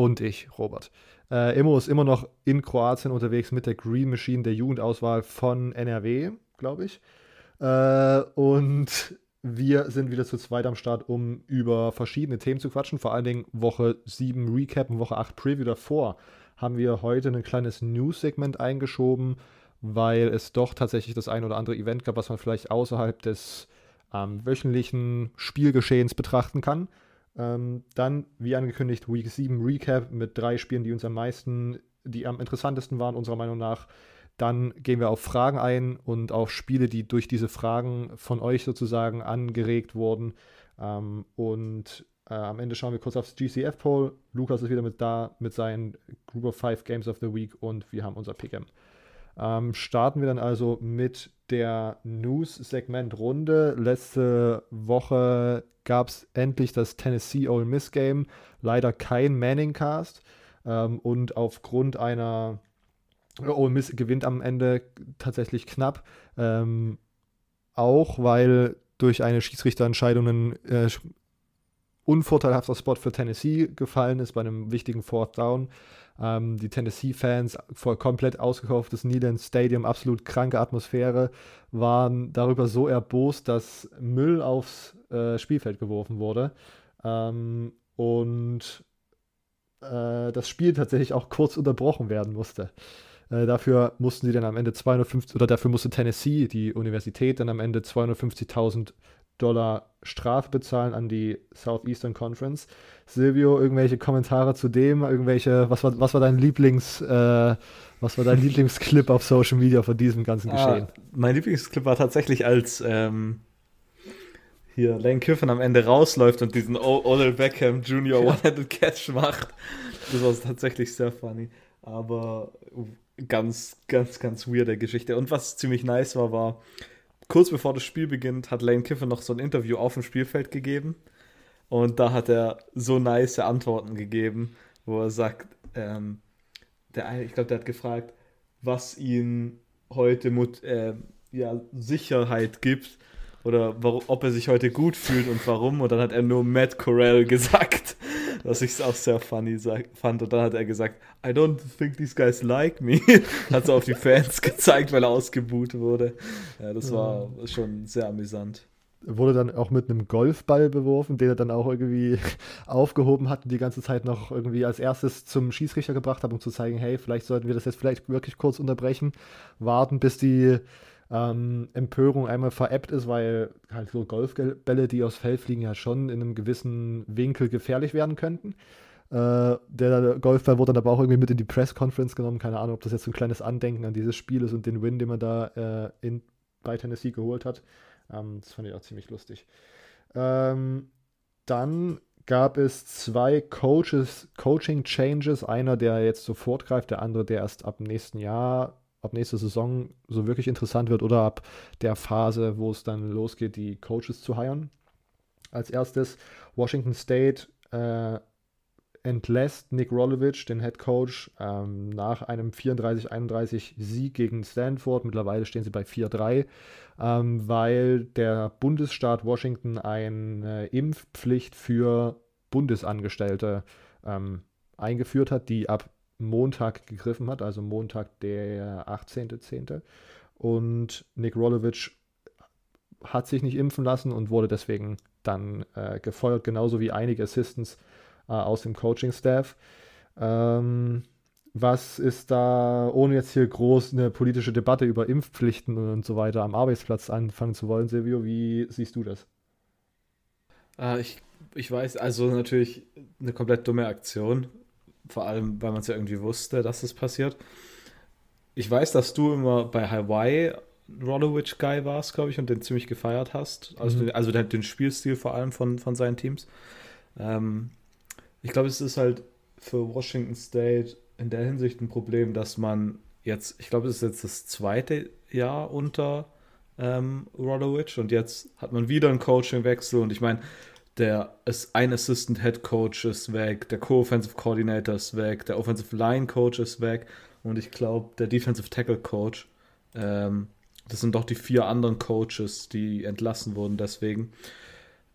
Und ich, Robert. Äh, Immo ist immer noch in Kroatien unterwegs mit der Green Machine der Jugendauswahl von NRW, glaube ich. Äh, und wir sind wieder zu zweit am Start, um über verschiedene Themen zu quatschen. Vor allen Dingen Woche 7 Recap und Woche 8 Preview davor haben wir heute ein kleines News-Segment eingeschoben, weil es doch tatsächlich das ein oder andere Event gab, was man vielleicht außerhalb des ähm, wöchentlichen Spielgeschehens betrachten kann. Ähm, dann, wie angekündigt, Week 7 Recap mit drei Spielen, die uns am meisten, die am interessantesten waren, unserer Meinung nach. Dann gehen wir auf Fragen ein und auf Spiele, die durch diese Fragen von euch sozusagen angeregt wurden. Ähm, und äh, am Ende schauen wir kurz aufs GCF-Poll. Lukas ist wieder mit da mit seinen Group of Five Games of the Week und wir haben unser Pick'em. Ähm, starten wir dann also mit der News-Segment-Runde. Letzte Woche gab es endlich das Tennessee Ole Miss Game. Leider kein Manning-Cast. Ähm, und aufgrund einer Ole Miss gewinnt am Ende tatsächlich knapp. Ähm, auch weil durch eine Schiedsrichterentscheidung ein äh, unvorteilhafter Spot für Tennessee gefallen ist bei einem wichtigen Fourth Down. Ähm, die Tennessee-Fans, voll komplett ausgekauftes Neyland Stadium, absolut kranke Atmosphäre, waren darüber so erbost, dass Müll aufs äh, Spielfeld geworfen wurde. Ähm, und äh, das Spiel tatsächlich auch kurz unterbrochen werden musste. Äh, dafür mussten sie dann am Ende 250, oder dafür musste Tennessee, die Universität, dann am Ende 250.000 Dollar Strafe bezahlen an die Southeastern Conference. Silvio, irgendwelche Kommentare zu dem? Irgendwelche, was war, was war dein Lieblings, äh, was war dein Lieblingsclip auf Social Media von diesem ganzen ah, Geschehen? Ah, mein Lieblingsclip war tatsächlich, als ähm, hier Lane Kiffin am Ende rausläuft und diesen Odell Beckham Jr. Ja. One-Handed Catch macht. Das war tatsächlich sehr funny. Aber ganz, ganz, ganz weirde Geschichte. Und was ziemlich nice war, war, kurz bevor das Spiel beginnt, hat Lane Kiffin noch so ein Interview auf dem Spielfeld gegeben. Und da hat er so nice Antworten gegeben, wo er sagt, ähm, der ich glaube, der hat gefragt, was ihn heute Mut, äh, ja, Sicherheit gibt oder warum, ob er sich heute gut fühlt und warum. Und dann hat er nur Matt Corell gesagt was ich auch sehr funny fand. Und dann hat er gesagt, I don't think these guys like me. hat so auf die Fans gezeigt, weil er ausgebuht wurde. Ja, das war schon sehr amüsant. Wurde dann auch mit einem Golfball beworfen, den er dann auch irgendwie aufgehoben hat und die ganze Zeit noch irgendwie als erstes zum Schießrichter gebracht hat, um zu zeigen, hey, vielleicht sollten wir das jetzt vielleicht wirklich kurz unterbrechen, warten, bis die ähm, Empörung einmal veräppt ist, weil halt so Golfbälle, die aufs Feld fliegen, ja schon in einem gewissen Winkel gefährlich werden könnten. Äh, der Golfball wurde dann aber auch irgendwie mit in die Press Conference genommen. Keine Ahnung, ob das jetzt so ein kleines Andenken an dieses Spiel ist und den Win, den man da äh, in, bei Tennessee geholt hat. Ähm, das fand ich auch ziemlich lustig. Ähm, dann gab es zwei Coaches, Coaching Changes. Einer, der jetzt sofort greift, der andere, der erst ab nächsten Jahr ab nächster Saison so wirklich interessant wird oder ab der Phase, wo es dann losgeht, die Coaches zu heiren. Als erstes Washington State äh, entlässt Nick Rolovich, den Head Coach, ähm, nach einem 34-31 Sieg gegen Stanford. Mittlerweile stehen sie bei 4-3, ähm, weil der Bundesstaat Washington eine Impfpflicht für Bundesangestellte ähm, eingeführt hat, die ab Montag gegriffen hat, also Montag der 18.10. Und Nick Rolovich hat sich nicht impfen lassen und wurde deswegen dann äh, gefeuert, genauso wie einige Assistants äh, aus dem Coaching-Staff. Ähm, was ist da, ohne jetzt hier groß eine politische Debatte über Impfpflichten und so weiter am Arbeitsplatz anfangen zu wollen, Silvio, wie siehst du das? Äh, ich, ich weiß, also natürlich eine komplett dumme Aktion. Vor allem, weil man es ja irgendwie wusste, dass es passiert. Ich weiß, dass du immer bei Hawaii Rolowich Guy warst, glaube ich, und den ziemlich gefeiert hast. Also, mhm. also den, den, Spielstil vor allem von, von seinen Teams. Ähm, ich glaube, es ist halt für Washington State in der Hinsicht ein Problem, dass man jetzt, ich glaube, es ist jetzt das zweite Jahr unter ähm, Rodowitch und jetzt hat man wieder einen Coachingwechsel und ich meine, der ist ein Assistant Head Coach ist weg, der Co-Offensive Coordinator ist weg, der Offensive Line Coach ist weg und ich glaube, der Defensive Tackle Coach. Ähm, das sind doch die vier anderen Coaches, die entlassen wurden, deswegen.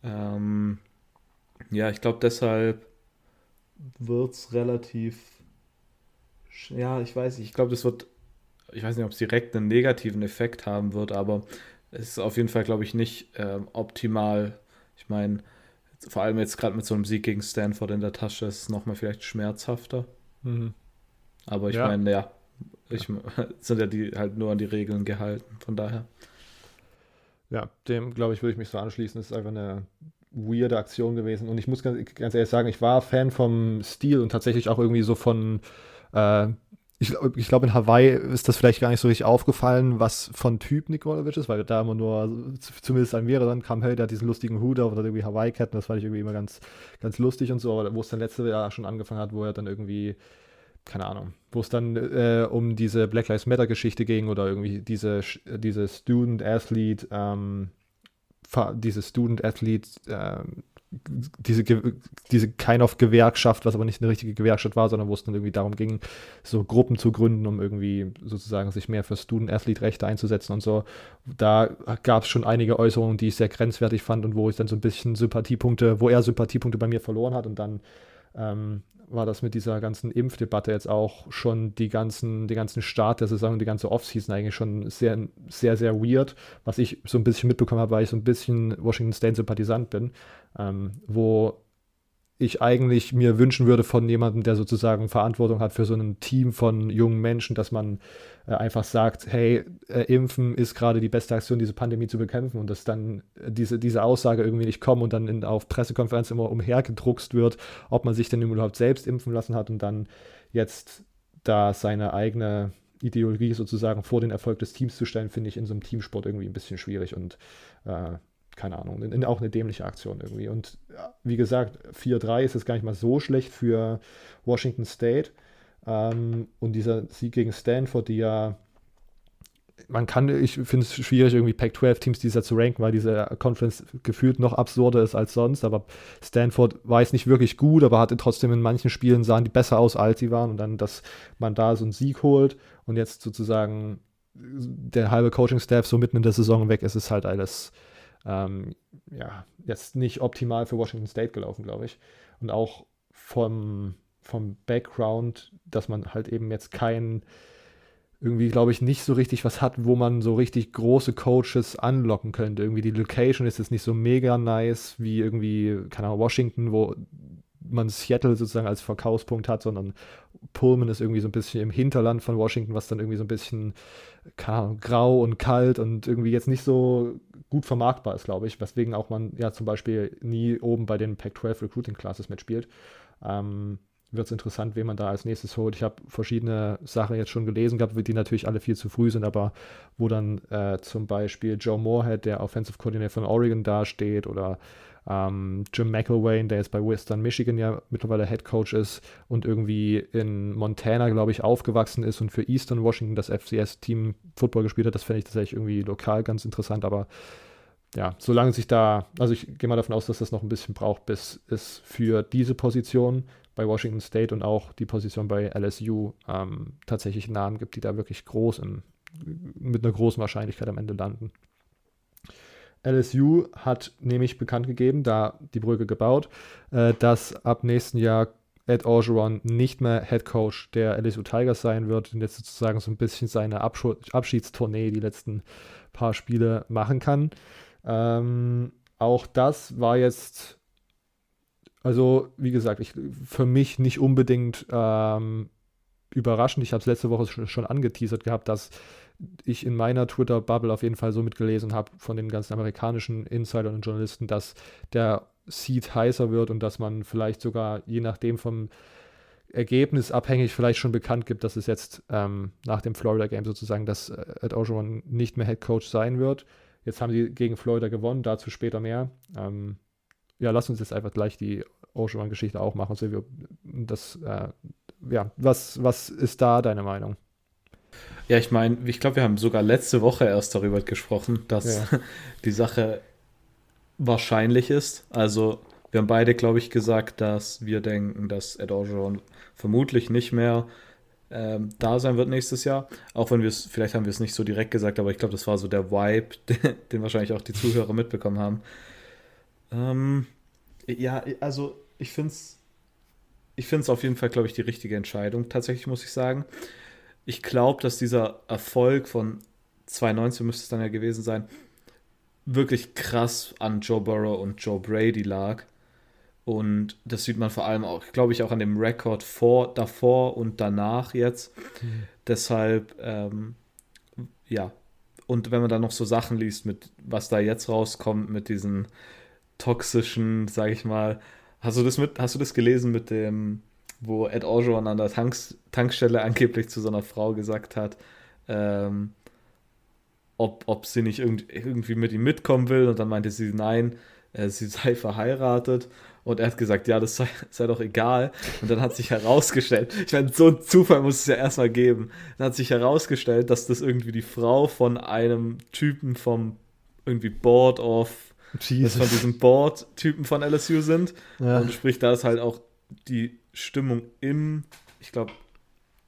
Ähm, ja, ich glaube, deshalb wird es relativ. Ja, ich weiß nicht. Ich glaube, das wird. Ich weiß nicht, ob es direkt einen negativen Effekt haben wird, aber es ist auf jeden Fall, glaube ich, nicht ähm, optimal. Ich meine, vor allem jetzt gerade mit so einem Sieg gegen Stanford in der Tasche ist es nochmal vielleicht schmerzhafter. Mhm. Aber ich ja. meine, ja, ich, sind ja die halt nur an die Regeln gehalten, von daher. Ja, dem glaube ich, würde ich mich so anschließen. Das ist einfach eine weirde Aktion gewesen. Und ich muss ganz, ganz ehrlich sagen, ich war Fan vom Stil und tatsächlich auch irgendwie so von äh, ich, ich glaube, in Hawaii ist das vielleicht gar nicht so richtig aufgefallen, was von Typ Nikolovic ist, weil da immer nur, zumindest an mehreren kam, hey, der hat diesen lustigen Hut auf oder irgendwie Hawaii-Ketten, das fand ich irgendwie immer ganz, ganz lustig und so, aber wo es dann letztes Jahr schon angefangen hat, wo er dann irgendwie, keine Ahnung, wo es dann äh, um diese Black Lives Matter-Geschichte ging oder irgendwie diese, diese Student-Athlete, ähm, diese Student-Athlete, ähm, diese, diese kind of Gewerkschaft, was aber nicht eine richtige Gewerkschaft war, sondern wo es dann irgendwie darum ging, so Gruppen zu gründen, um irgendwie sozusagen sich mehr für Student-Athlete-Rechte einzusetzen und so. Da gab es schon einige Äußerungen, die ich sehr grenzwertig fand und wo ich dann so ein bisschen Sympathiepunkte, wo er Sympathiepunkte bei mir verloren hat und dann ähm, war das mit dieser ganzen Impfdebatte jetzt auch schon die ganzen, den ganzen Start der Saison, die ganze Offseason eigentlich schon sehr, sehr, sehr weird. Was ich so ein bisschen mitbekommen habe, weil ich so ein bisschen Washington State-Sympathisant bin, ähm, wo ich eigentlich mir wünschen würde von jemandem, der sozusagen Verantwortung hat für so ein Team von jungen Menschen, dass man einfach sagt, hey, äh, impfen ist gerade die beste Aktion, diese Pandemie zu bekämpfen und dass dann äh, diese, diese Aussage irgendwie nicht kommt und dann in, auf Pressekonferenzen immer umhergedruckst wird, ob man sich denn überhaupt selbst impfen lassen hat und dann jetzt da seine eigene Ideologie sozusagen vor den Erfolg des Teams zu stellen, finde ich in so einem Teamsport irgendwie ein bisschen schwierig und äh, keine Ahnung, in, in auch eine dämliche Aktion irgendwie. Und wie gesagt, 4-3 ist es gar nicht mal so schlecht für Washington State. Ähm, und dieser Sieg gegen Stanford, die ja, man kann, ich finde es schwierig, irgendwie Pac-12-Teams dieser zu ranken, weil diese Conference gefühlt noch absurder ist als sonst. Aber Stanford war jetzt nicht wirklich gut, aber hatte trotzdem in manchen Spielen sahen die besser aus, als sie waren. Und dann, dass man da so einen Sieg holt und jetzt sozusagen der halbe Coaching-Staff so mitten in der Saison weg ist, ist halt alles ähm, ja, jetzt nicht optimal für Washington State gelaufen, glaube ich. Und auch vom, vom Background, dass man halt eben jetzt kein, irgendwie, glaube ich, nicht so richtig was hat, wo man so richtig große Coaches anlocken könnte. Irgendwie die Location ist jetzt nicht so mega nice wie irgendwie, keine Ahnung, Washington, wo man Seattle sozusagen als Verkaufspunkt hat, sondern Pullman ist irgendwie so ein bisschen im Hinterland von Washington, was dann irgendwie so ein bisschen Ahnung, grau und kalt und irgendwie jetzt nicht so gut vermarktbar ist, glaube ich, weswegen auch man ja zum Beispiel nie oben bei den Pac-12 Recruiting Classes mitspielt. Ähm, wird es interessant, wen man da als nächstes holt. Ich habe verschiedene Sachen jetzt schon gelesen gehabt, die natürlich alle viel zu früh sind, aber wo dann äh, zum Beispiel Joe Moorhead, der Offensive Coordinator von Oregon, dasteht oder ähm, Jim McElwain, der jetzt bei Western Michigan ja mittlerweile Head Coach ist und irgendwie in Montana, glaube ich, aufgewachsen ist und für Eastern Washington das FCS-Team Football gespielt hat. Das fände ich tatsächlich irgendwie lokal ganz interessant, aber ja, solange sich da, also ich gehe mal davon aus, dass das noch ein bisschen braucht, bis es für diese Position bei Washington State und auch die Position bei LSU ähm, tatsächlich Namen gibt, die da wirklich groß im, mit einer großen Wahrscheinlichkeit am Ende landen. LSU hat nämlich bekannt gegeben, da die Brücke gebaut, äh, dass ab nächsten Jahr Ed Orgeron nicht mehr Head Coach der LSU Tigers sein wird und jetzt sozusagen so ein bisschen seine Absch Abschiedstournee die letzten paar Spiele machen kann. Ähm, auch das war jetzt, also wie gesagt, ich, für mich nicht unbedingt ähm, überraschend. Ich habe es letzte Woche schon angeteasert gehabt, dass ich in meiner Twitter-Bubble auf jeden Fall so mitgelesen habe von den ganzen amerikanischen Insidern und Journalisten, dass der Seed heißer wird und dass man vielleicht sogar, je nachdem vom Ergebnis abhängig, vielleicht schon bekannt gibt, dass es jetzt ähm, nach dem Florida-Game sozusagen, dass äh, Ed Ogeron nicht mehr Head Coach sein wird. Jetzt haben sie gegen Florida gewonnen, dazu später mehr. Ähm, ja, lass uns jetzt einfach gleich die Ogeron-Geschichte auch machen. Silvio, das, äh, ja, was, was ist da deine Meinung? Ja, ich meine, ich glaube, wir haben sogar letzte Woche erst darüber gesprochen, dass ja. die Sache wahrscheinlich ist. Also, wir haben beide, glaube ich, gesagt, dass wir denken, dass Ed Orgeron vermutlich nicht mehr ähm, da sein wird nächstes Jahr. Auch wenn wir es, vielleicht haben wir es nicht so direkt gesagt, aber ich glaube, das war so der Vibe, den, den wahrscheinlich auch die Zuhörer mitbekommen haben. Ähm, ja, also ich finde es ich finde es auf jeden Fall, glaube ich, die richtige Entscheidung. Tatsächlich muss ich sagen. Ich glaube, dass dieser Erfolg von 2019 müsste es dann ja gewesen sein, wirklich krass an Joe Burrow und Joe Brady lag. Und das sieht man vor allem auch, glaube ich, auch an dem Rekord vor, davor und danach jetzt. Mhm. Deshalb, ähm, ja. Und wenn man dann noch so Sachen liest, mit was da jetzt rauskommt, mit diesen toxischen, sag ich mal, hast du das mit, hast du das gelesen mit dem, wo Ed Orgeron an der Tanks, Tankstelle angeblich zu so einer Frau gesagt hat, ähm, ob, ob sie nicht irgend, irgendwie mit ihm mitkommen will und dann meinte sie nein, äh, sie sei verheiratet und er hat gesagt, ja, das sei, sei doch egal. Und dann hat sich herausgestellt, ich meine, so ein Zufall muss es ja erstmal geben. Dann hat sich herausgestellt, dass das irgendwie die Frau von einem Typen vom irgendwie Board of, Jesus. von diesem Board-Typen von LSU sind. Ja. Und sprich, da ist halt auch die Stimmung im, ich glaube,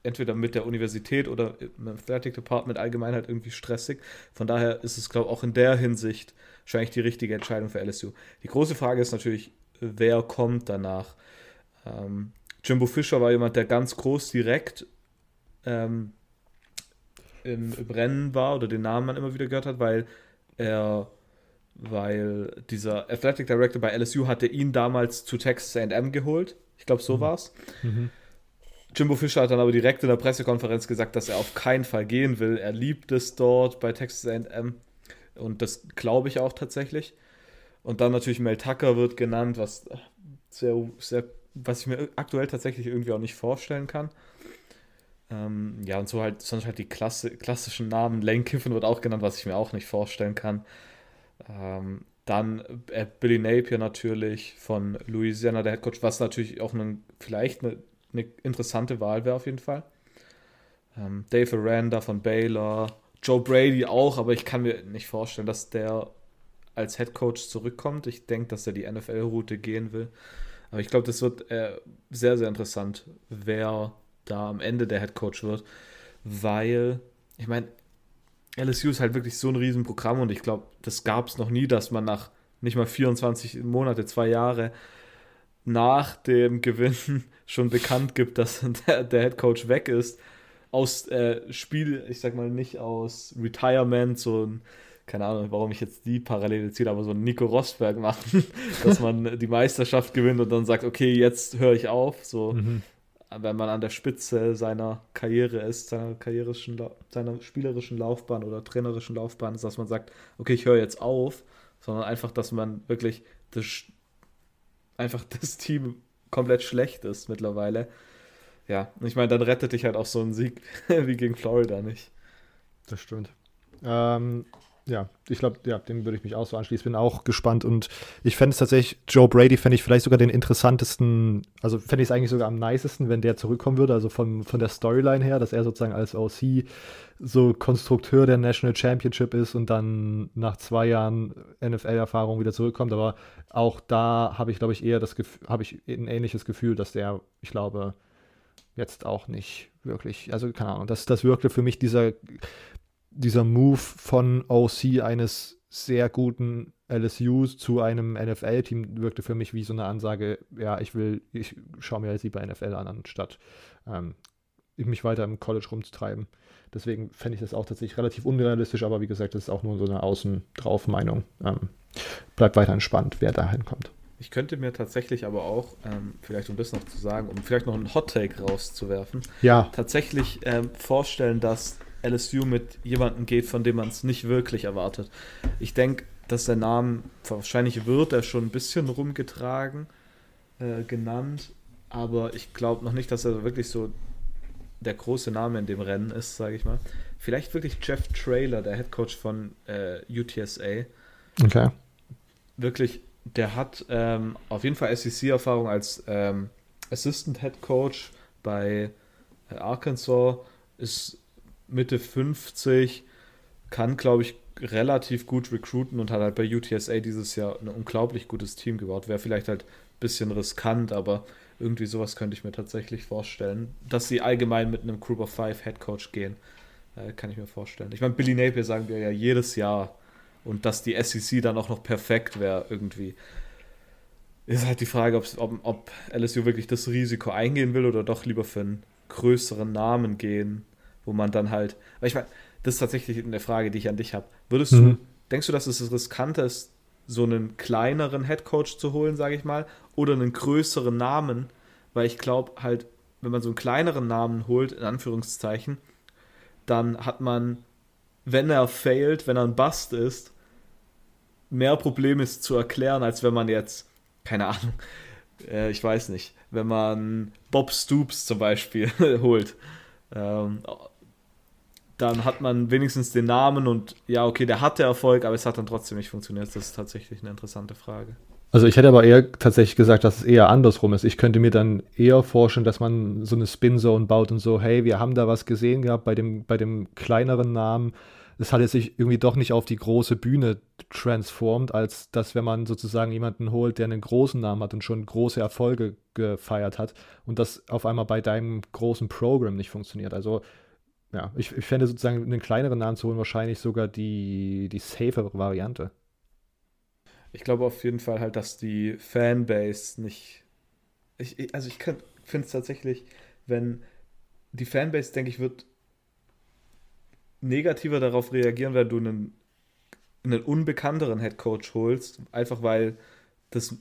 entweder mit der Universität oder im Athletic Department allgemein halt irgendwie stressig. Von daher ist es, glaube ich, auch in der Hinsicht wahrscheinlich die richtige Entscheidung für LSU. Die große Frage ist natürlich, wer kommt danach. Ähm, Jimbo Fischer war jemand, der ganz groß direkt ähm, im, im, Rennen war oder den Namen man immer wieder gehört hat, weil er, weil dieser Athletic Director bei LSU hatte ihn damals zu Texas AM geholt. Ich glaube, so mhm. war's. Mhm. Jimbo Fischer hat dann aber direkt in der Pressekonferenz gesagt, dass er auf keinen Fall gehen will. Er liebt es dort bei Texas AM. Und das glaube ich auch tatsächlich. Und dann natürlich Mel Tucker wird genannt, was sehr, sehr, was ich mir aktuell tatsächlich irgendwie auch nicht vorstellen kann. Ähm, ja, und so halt, sonst halt die Klasse, klassischen Namen. Lane Kiffin wird auch genannt, was ich mir auch nicht vorstellen kann. Ähm, dann äh, Billy Napier natürlich von Louisiana, der Headcoach, was natürlich auch eine, vielleicht eine, eine interessante Wahl wäre auf jeden Fall. Ähm, Dave Aranda von Baylor, Joe Brady auch, aber ich kann mir nicht vorstellen, dass der als Head Coach zurückkommt. Ich denke, dass er die NFL-Route gehen will. Aber ich glaube, das wird äh, sehr, sehr interessant, wer da am Ende der Head Coach wird. Weil, ich meine, LSU ist halt wirklich so ein Riesenprogramm und ich glaube, das gab es noch nie, dass man nach nicht mal 24 Monate, zwei Jahre nach dem Gewinn schon bekannt gibt, dass der, der Head Coach weg ist. Aus äh, Spiel, ich sag mal nicht aus Retirement, so ein keine Ahnung, warum ich jetzt die Parallele ziehe, aber so ein Nico Rosberg machen, dass man die Meisterschaft gewinnt und dann sagt, okay, jetzt höre ich auf. So, mhm. Wenn man an der Spitze seiner Karriere ist, seiner karrierischen, seiner spielerischen Laufbahn oder trainerischen Laufbahn ist, dass man sagt, okay, ich höre jetzt auf, sondern einfach, dass man wirklich das, einfach das Team komplett schlecht ist mittlerweile. Ja, ich meine, dann rettet dich halt auch so ein Sieg wie gegen Florida nicht. Das stimmt. Ähm, ja, ich glaube, ja, dem würde ich mich auch so anschließen. Bin auch gespannt und ich fände es tatsächlich, Joe Brady fände ich vielleicht sogar den interessantesten, also fände ich es eigentlich sogar am nicesten, wenn der zurückkommen würde, also von, von der Storyline her, dass er sozusagen als OC so Konstrukteur der National Championship ist und dann nach zwei Jahren NFL-Erfahrung wieder zurückkommt. Aber auch da habe ich, glaube ich, eher das Gefühl, habe ich ein ähnliches Gefühl, dass der, ich glaube, jetzt auch nicht wirklich, also keine Ahnung, das, das wirkte für mich dieser dieser Move von OC eines sehr guten LSUs zu einem NFL-Team wirkte für mich wie so eine Ansage, ja, ich will, ich schaue mir jetzt lieber NFL an, anstatt ähm, mich weiter im College rumzutreiben. Deswegen fände ich das auch tatsächlich relativ unrealistisch, aber wie gesagt, das ist auch nur so eine Außen-drauf-Meinung. Ähm, bleibt weiter entspannt, wer da hinkommt. Ich könnte mir tatsächlich aber auch, ähm, vielleicht um das noch zu sagen, um vielleicht noch einen Hot-Take rauszuwerfen, ja. tatsächlich ähm, vorstellen, dass LSU mit jemandem geht, von dem man es nicht wirklich erwartet. Ich denke, dass der Name, wahrscheinlich wird er schon ein bisschen rumgetragen, äh, genannt, aber ich glaube noch nicht, dass er wirklich so der große Name in dem Rennen ist, sage ich mal. Vielleicht wirklich Jeff Trailer, der Head Coach von äh, UTSA. Okay. Wirklich, der hat ähm, auf jeden Fall SEC-Erfahrung als ähm, Assistant Head Coach bei äh, Arkansas, ist Mitte 50, kann, glaube ich, relativ gut recruiten und hat halt bei UTSA dieses Jahr ein unglaublich gutes Team gebaut. Wäre vielleicht halt ein bisschen riskant, aber irgendwie sowas könnte ich mir tatsächlich vorstellen. Dass sie allgemein mit einem Group of Five Head Coach gehen, äh, kann ich mir vorstellen. Ich meine, Billy Napier sagen wir ja jedes Jahr und dass die SEC dann auch noch perfekt wäre irgendwie. Ist halt die Frage, ob, ob LSU wirklich das Risiko eingehen will oder doch lieber für einen größeren Namen gehen, wo man dann halt. Weil ich meine, das ist tatsächlich eine Frage, die ich an dich habe. Würdest mhm. du, denkst du, dass es riskanter ist, so einen kleineren Headcoach zu holen, sage ich mal, oder einen größeren Namen? Weil ich glaube halt, wenn man so einen kleineren Namen holt, in Anführungszeichen, dann hat man, wenn er failt, wenn er ein Bust ist, mehr Probleme zu erklären, als wenn man jetzt, keine Ahnung, äh, ich weiß nicht, wenn man Bob Stoops zum Beispiel holt. Ähm, dann hat man wenigstens den Namen und ja, okay, der hatte Erfolg, aber es hat dann trotzdem nicht funktioniert. Das ist tatsächlich eine interessante Frage. Also ich hätte aber eher tatsächlich gesagt, dass es eher andersrum ist. Ich könnte mir dann eher vorstellen, dass man so eine Spin-Zone baut und so, hey, wir haben da was gesehen gehabt bei dem, bei dem kleineren Namen. Es hat sich irgendwie doch nicht auf die große Bühne transformt, als dass wenn man sozusagen jemanden holt, der einen großen Namen hat und schon große Erfolge gefeiert hat und das auf einmal bei deinem großen Programm nicht funktioniert. Also ja, ich, ich fände sozusagen einen kleineren Namen zu holen wahrscheinlich sogar die, die safere Variante. Ich glaube auf jeden Fall halt, dass die Fanbase nicht. Ich, also ich finde es tatsächlich, wenn die Fanbase, denke ich, wird negativer darauf reagieren, wenn du einen, einen unbekannteren Headcoach holst, einfach weil das,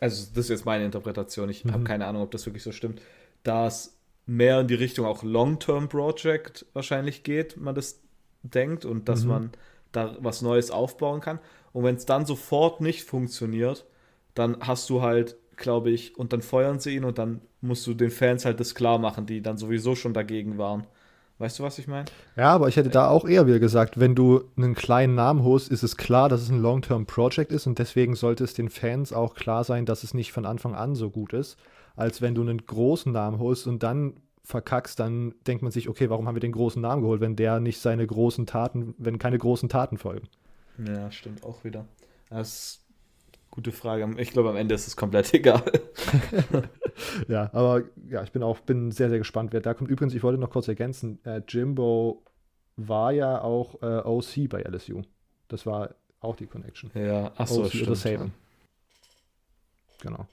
also das ist jetzt meine Interpretation, ich mhm. habe keine Ahnung, ob das wirklich so stimmt, dass mehr in die Richtung auch Long-Term-Project wahrscheinlich geht, man das denkt und dass mhm. man da was Neues aufbauen kann. Und wenn es dann sofort nicht funktioniert, dann hast du halt, glaube ich, und dann feuern sie ihn und dann musst du den Fans halt das klar machen, die dann sowieso schon dagegen waren. Weißt du, was ich meine? Ja, aber ich hätte da auch eher wieder gesagt, wenn du einen kleinen Namen holst, ist es klar, dass es ein Long-Term-Project ist und deswegen sollte es den Fans auch klar sein, dass es nicht von Anfang an so gut ist als wenn du einen großen Namen holst und dann verkackst, dann denkt man sich, okay, warum haben wir den großen Namen geholt, wenn der nicht seine großen Taten, wenn keine großen Taten folgen. Ja, stimmt auch wieder. Das ist eine gute Frage. Ich glaube, am Ende ist es komplett egal. ja, aber ja, ich bin auch bin sehr, sehr gespannt, wer da kommt. Übrigens, ich wollte noch kurz ergänzen, äh, Jimbo war ja auch äh, OC bei LSU. Das war auch die Connection. Ja, achso, OC stimmt. Oder Saban. Genau.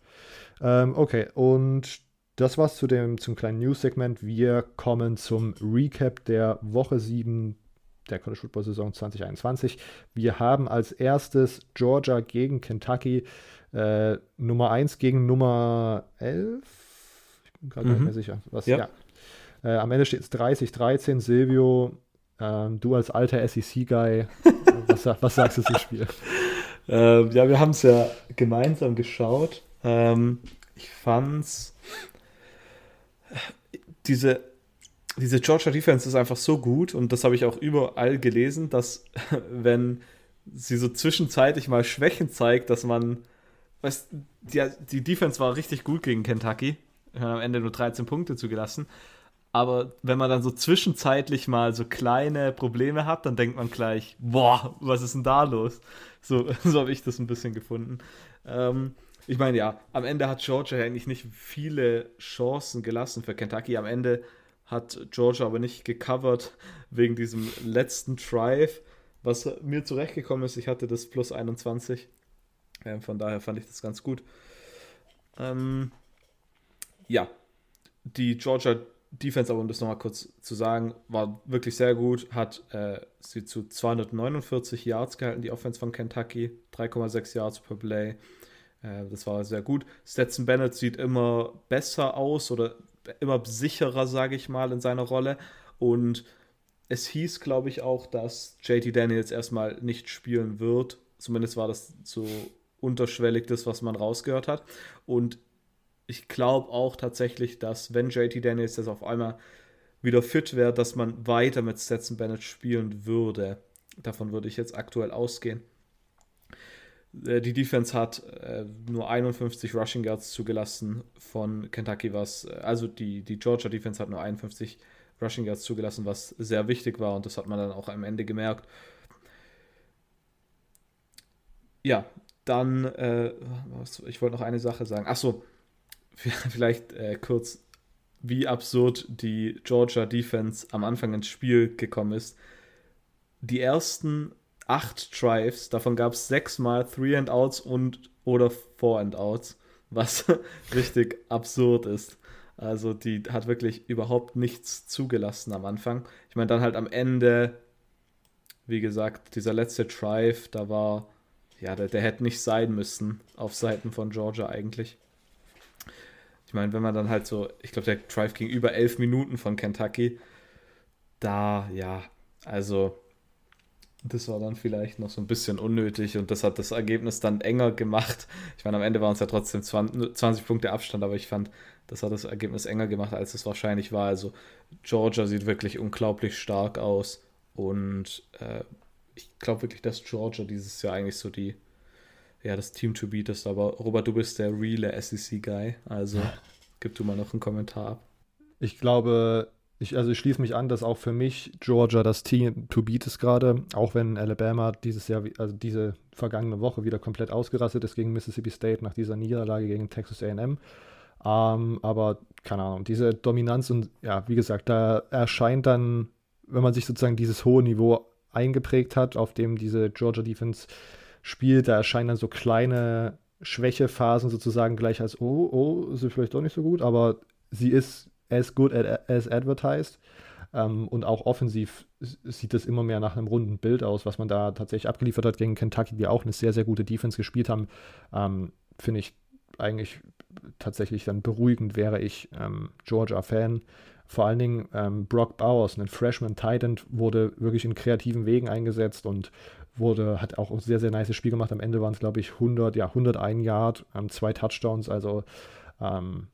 Ähm, okay, und das war's zu dem, zum kleinen News-Segment. Wir kommen zum Recap der Woche 7 der College Football Saison 2021. Wir haben als erstes Georgia gegen Kentucky, äh, Nummer 1 gegen Nummer 11. Ich bin gerade mhm. nicht mehr sicher. Was, ja. ja. Äh, am Ende steht es 30-13. Silvio, äh, du als alter SEC-Guy, was, was, sagst du zum Spiel? Ähm, ja, wir haben es ja gemeinsam geschaut. Ähm, ich fand's. Diese, diese Georgia Defense ist einfach so gut und das habe ich auch überall gelesen, dass wenn sie so zwischenzeitlich mal Schwächen zeigt, dass man. Weißt, die, die Defense war richtig gut gegen Kentucky. Haben am Ende nur 13 Punkte zugelassen. Aber wenn man dann so zwischenzeitlich mal so kleine Probleme hat, dann denkt man gleich, boah, was ist denn da los? So, so habe ich das ein bisschen gefunden. Ähm, ich meine, ja, am Ende hat Georgia eigentlich nicht viele Chancen gelassen für Kentucky. Am Ende hat Georgia aber nicht gecovert wegen diesem letzten Drive, was mir zurechtgekommen ist. Ich hatte das plus 21. Ähm, von daher fand ich das ganz gut. Ähm, ja, die Georgia Defense, aber um das nochmal kurz zu sagen, war wirklich sehr gut. Hat äh, sie zu 249 Yards gehalten, die Offense von Kentucky. 3,6 Yards per Play. Äh, das war sehr gut. Stetson Bennett sieht immer besser aus oder immer sicherer, sage ich mal, in seiner Rolle. Und es hieß, glaube ich, auch, dass JT Daniels erstmal nicht spielen wird. Zumindest war das so unterschwellig das, was man rausgehört hat. Und ich glaube auch tatsächlich, dass wenn JT Daniels das auf einmal wieder fit wäre, dass man weiter mit Stetson Bennett spielen würde. Davon würde ich jetzt aktuell ausgehen. Äh, die Defense hat äh, nur 51 Rushing Yards zugelassen von Kentucky, was, äh, also die, die Georgia Defense hat nur 51 Rushing Yards zugelassen, was sehr wichtig war und das hat man dann auch am Ende gemerkt. Ja, dann, äh, was, ich wollte noch eine Sache sagen. Achso, vielleicht äh, kurz, wie absurd die Georgia Defense am Anfang ins Spiel gekommen ist. Die ersten acht Drives, davon gab es sechsmal Three and Outs und oder Four and Outs, was richtig absurd ist. Also die hat wirklich überhaupt nichts zugelassen am Anfang. Ich meine, dann halt am Ende, wie gesagt, dieser letzte Drive, da war, ja, der, der hätte nicht sein müssen auf Seiten von Georgia eigentlich. Ich meine, wenn man dann halt so, ich glaube, der Drive ging über elf Minuten von Kentucky. Da, ja, also das war dann vielleicht noch so ein bisschen unnötig und das hat das Ergebnis dann enger gemacht. Ich meine, am Ende waren es ja trotzdem 20, 20 Punkte Abstand, aber ich fand, das hat das Ergebnis enger gemacht, als es wahrscheinlich war. Also Georgia sieht wirklich unglaublich stark aus und äh, ich glaube wirklich, dass Georgia dieses Jahr eigentlich so die, ja, das Team to beat ist. Aber Robert, du bist der reale SEC-Guy, also gib du mal noch einen Kommentar ab. Ich glaube, ich, also ich schließe mich an, dass auch für mich Georgia das Team to beat ist gerade, auch wenn Alabama dieses Jahr, also diese vergangene Woche wieder komplett ausgerastet ist gegen Mississippi State nach dieser Niederlage gegen Texas AM. Ähm, aber keine Ahnung, diese Dominanz und ja, wie gesagt, da erscheint dann, wenn man sich sozusagen dieses hohe Niveau eingeprägt hat, auf dem diese Georgia Defense spielt, da erscheinen dann so kleine Schwächephasen sozusagen gleich als, oh, oh, ist sie vielleicht doch nicht so gut, aber sie ist as good as advertised. Ähm, und auch offensiv sieht es immer mehr nach einem runden Bild aus, was man da tatsächlich abgeliefert hat gegen Kentucky, die auch eine sehr, sehr gute Defense gespielt haben. Ähm, Finde ich eigentlich tatsächlich dann beruhigend, wäre ich ähm, Georgia-Fan. Vor allen Dingen ähm, Brock Bowers, ein Freshman Titan, wurde wirklich in kreativen Wegen eingesetzt und wurde, hat auch ein sehr, sehr nice Spiel gemacht. Am Ende waren es, glaube ich, 100, ja, 101 Yard, ähm, zwei Touchdowns. Also ähm,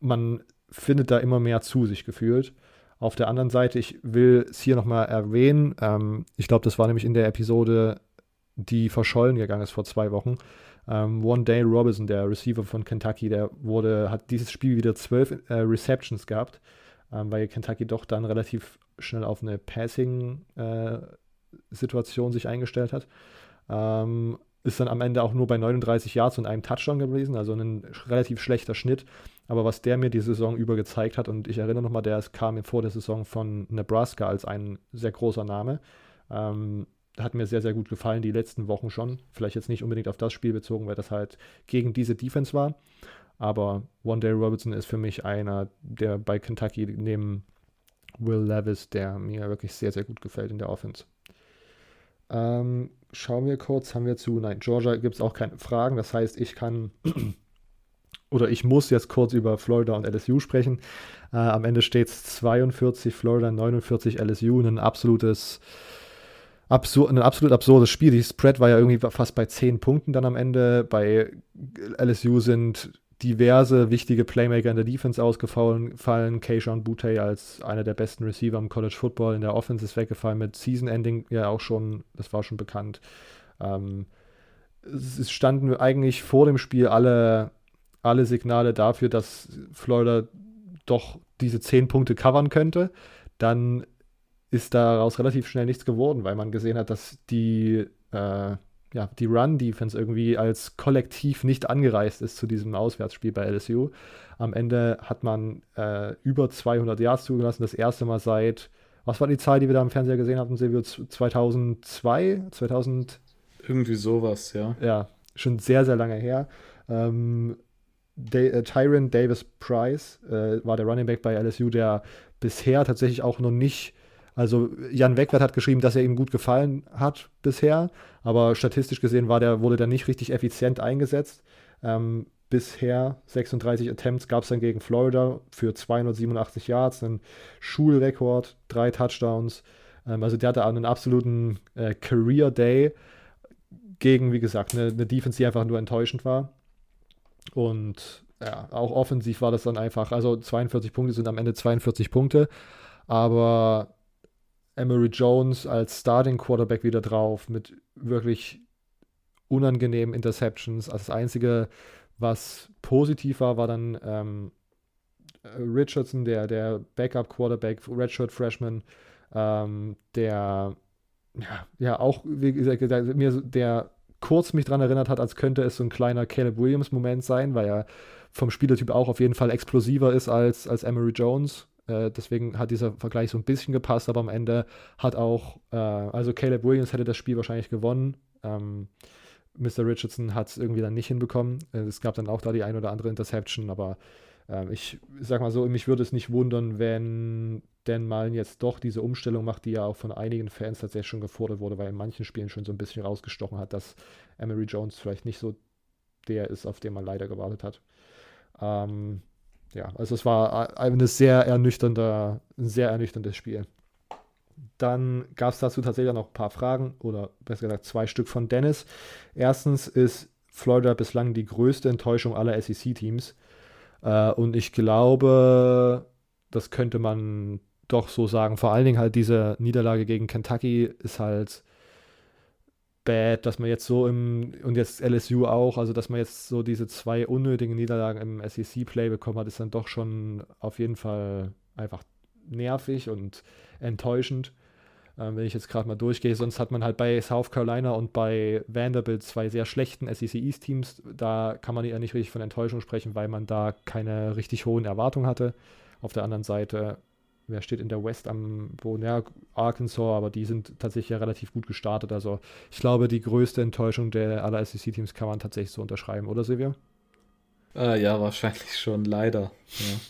man findet da immer mehr zu sich gefühlt. Auf der anderen Seite, ich will es hier nochmal erwähnen, ähm, ich glaube, das war nämlich in der Episode, die verschollen gegangen ist vor zwei Wochen. Ähm, One Day Robinson, der Receiver von Kentucky, der wurde, hat dieses Spiel wieder zwölf äh, Receptions gehabt, ähm, weil Kentucky doch dann relativ schnell auf eine Passing-Situation äh, sich eingestellt hat. Ähm, ist dann am Ende auch nur bei 39 Yards und einem Touchdown gewesen, also ein relativ schlechter Schnitt. Aber was der mir die Saison über gezeigt hat, und ich erinnere nochmal, der kam mir vor der Saison von Nebraska als ein sehr großer Name. Ähm, hat mir sehr, sehr gut gefallen, die letzten Wochen schon. Vielleicht jetzt nicht unbedingt auf das Spiel bezogen, weil das halt gegen diese Defense war. Aber One Day Robertson ist für mich einer, der bei Kentucky neben Will Levis, der mir wirklich sehr, sehr gut gefällt in der Offense. Ähm, schauen wir kurz, haben wir zu, nein, Georgia gibt es auch keine Fragen. Das heißt, ich kann oder ich muss jetzt kurz über Florida und LSU sprechen. Äh, am Ende steht es 42 Florida, 49 LSU, ein absolutes absur ein absolut absurdes Spiel. Die Spread war ja irgendwie fast bei 10 Punkten dann am Ende. Bei LSU sind diverse wichtige Playmaker in der Defense ausgefallen. Fallen Keishon Butte als einer der besten Receiver im College Football in der Offense ist weggefallen mit Season Ending ja auch schon, das war schon bekannt. Ähm, es standen eigentlich vor dem Spiel alle alle Signale dafür, dass Florida doch diese zehn Punkte covern könnte, dann ist daraus relativ schnell nichts geworden, weil man gesehen hat, dass die, äh, ja, die Run-Defense irgendwie als Kollektiv nicht angereist ist zu diesem Auswärtsspiel bei LSU. Am Ende hat man äh, über 200 Yards zugelassen, das erste Mal seit, was war die Zahl, die wir da im Fernseher gesehen haben, Silvio, 2002, 2000? Irgendwie sowas, ja. Ja, schon sehr, sehr lange her. Ähm, äh, Tyron Davis Price äh, war der Running Back bei LSU, der bisher tatsächlich auch noch nicht, also Jan Wegwert hat geschrieben, dass er ihm gut gefallen hat bisher, aber statistisch gesehen war der, wurde der nicht richtig effizient eingesetzt. Ähm, bisher 36 Attempts gab es dann gegen Florida für 287 Yards, ein Schulrekord, drei Touchdowns. Ähm, also der hatte einen absoluten äh, Career Day gegen, wie gesagt, eine, eine Defense, die einfach nur enttäuschend war. Und ja, auch offensiv war das dann einfach, also 42 Punkte sind am Ende 42 Punkte, aber Emery Jones als Starting Quarterback wieder drauf mit wirklich unangenehmen Interceptions. Also das Einzige, was positiv war, war dann ähm, Richardson, der, der Backup-Quarterback, Redshirt Freshman, ähm, der ja, ja auch, wie gesagt, mir der kurz mich daran erinnert hat, als könnte es so ein kleiner Caleb Williams-Moment sein, weil er vom Spielertyp auch auf jeden Fall explosiver ist als, als Emery Jones. Äh, deswegen hat dieser Vergleich so ein bisschen gepasst, aber am Ende hat auch, äh, also Caleb Williams hätte das Spiel wahrscheinlich gewonnen. Ähm, Mr. Richardson hat es irgendwie dann nicht hinbekommen. Äh, es gab dann auch da die ein oder andere Interception, aber ähm, ich sag mal so, mich würde es nicht wundern, wenn Dan Mullen jetzt doch diese Umstellung macht, die ja auch von einigen Fans tatsächlich schon gefordert wurde, weil in manchen Spielen schon so ein bisschen rausgestochen hat, dass Emery Jones vielleicht nicht so der ist, auf den man leider gewartet hat. Ähm, ja, also es war eine sehr ernüchternde, ein sehr ernüchterndes Spiel. Dann gab es dazu tatsächlich noch ein paar Fragen oder besser gesagt zwei Stück von Dennis. Erstens ist Florida bislang die größte Enttäuschung aller SEC-Teams. Äh, und ich glaube, das könnte man doch so sagen. Vor allen Dingen halt diese Niederlage gegen Kentucky ist halt bad, dass man jetzt so im, und jetzt LSU auch, also dass man jetzt so diese zwei unnötigen Niederlagen im SEC-Play bekommen hat, ist dann doch schon auf jeden Fall einfach nervig und enttäuschend. Ähm, wenn ich jetzt gerade mal durchgehe, sonst hat man halt bei South Carolina und bei Vanderbilt zwei sehr schlechten SEC East-Teams. Da kann man ja nicht richtig von Enttäuschung sprechen, weil man da keine richtig hohen Erwartungen hatte. Auf der anderen Seite wer steht in der West am Boden? Ja, Arkansas, aber die sind tatsächlich ja relativ gut gestartet. Also ich glaube, die größte Enttäuschung der aller SEC-Teams kann man tatsächlich so unterschreiben, oder Silvia? Äh, ja, wahrscheinlich schon, leider. Ja.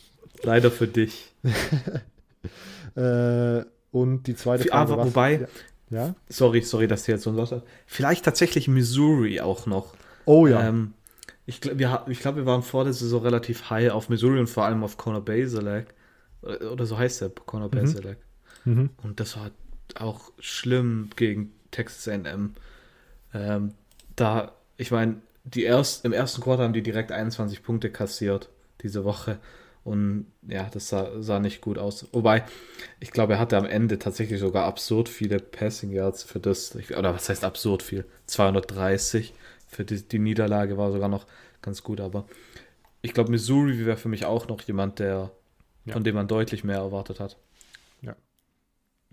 leider für dich. äh, und die zweite Frage. Aber was, wobei, ja? ja? Sorry, sorry, dass hier jetzt so ein Lotter. Vielleicht tatsächlich Missouri auch noch. Oh ja. Ähm, ich glaube, wir, glaub, wir waren vor der Saison relativ high auf Missouri und vor allem auf Conor Basilek. Oder so heißt der, Conor mhm. Basilek. Mhm. Und das war auch schlimm gegen Texas AM. Ähm, da, ich meine, die erst, im ersten Quartal haben die direkt 21 Punkte kassiert diese Woche. Und ja, das sah, sah nicht gut aus. Wobei, ich glaube, er hatte am Ende tatsächlich sogar absurd viele Passing Yards für das. Oder was heißt absurd viel? 230 für die, die Niederlage war sogar noch ganz gut. Aber ich glaube, Missouri wäre für mich auch noch jemand, der ja. von dem man deutlich mehr erwartet hat. Ja.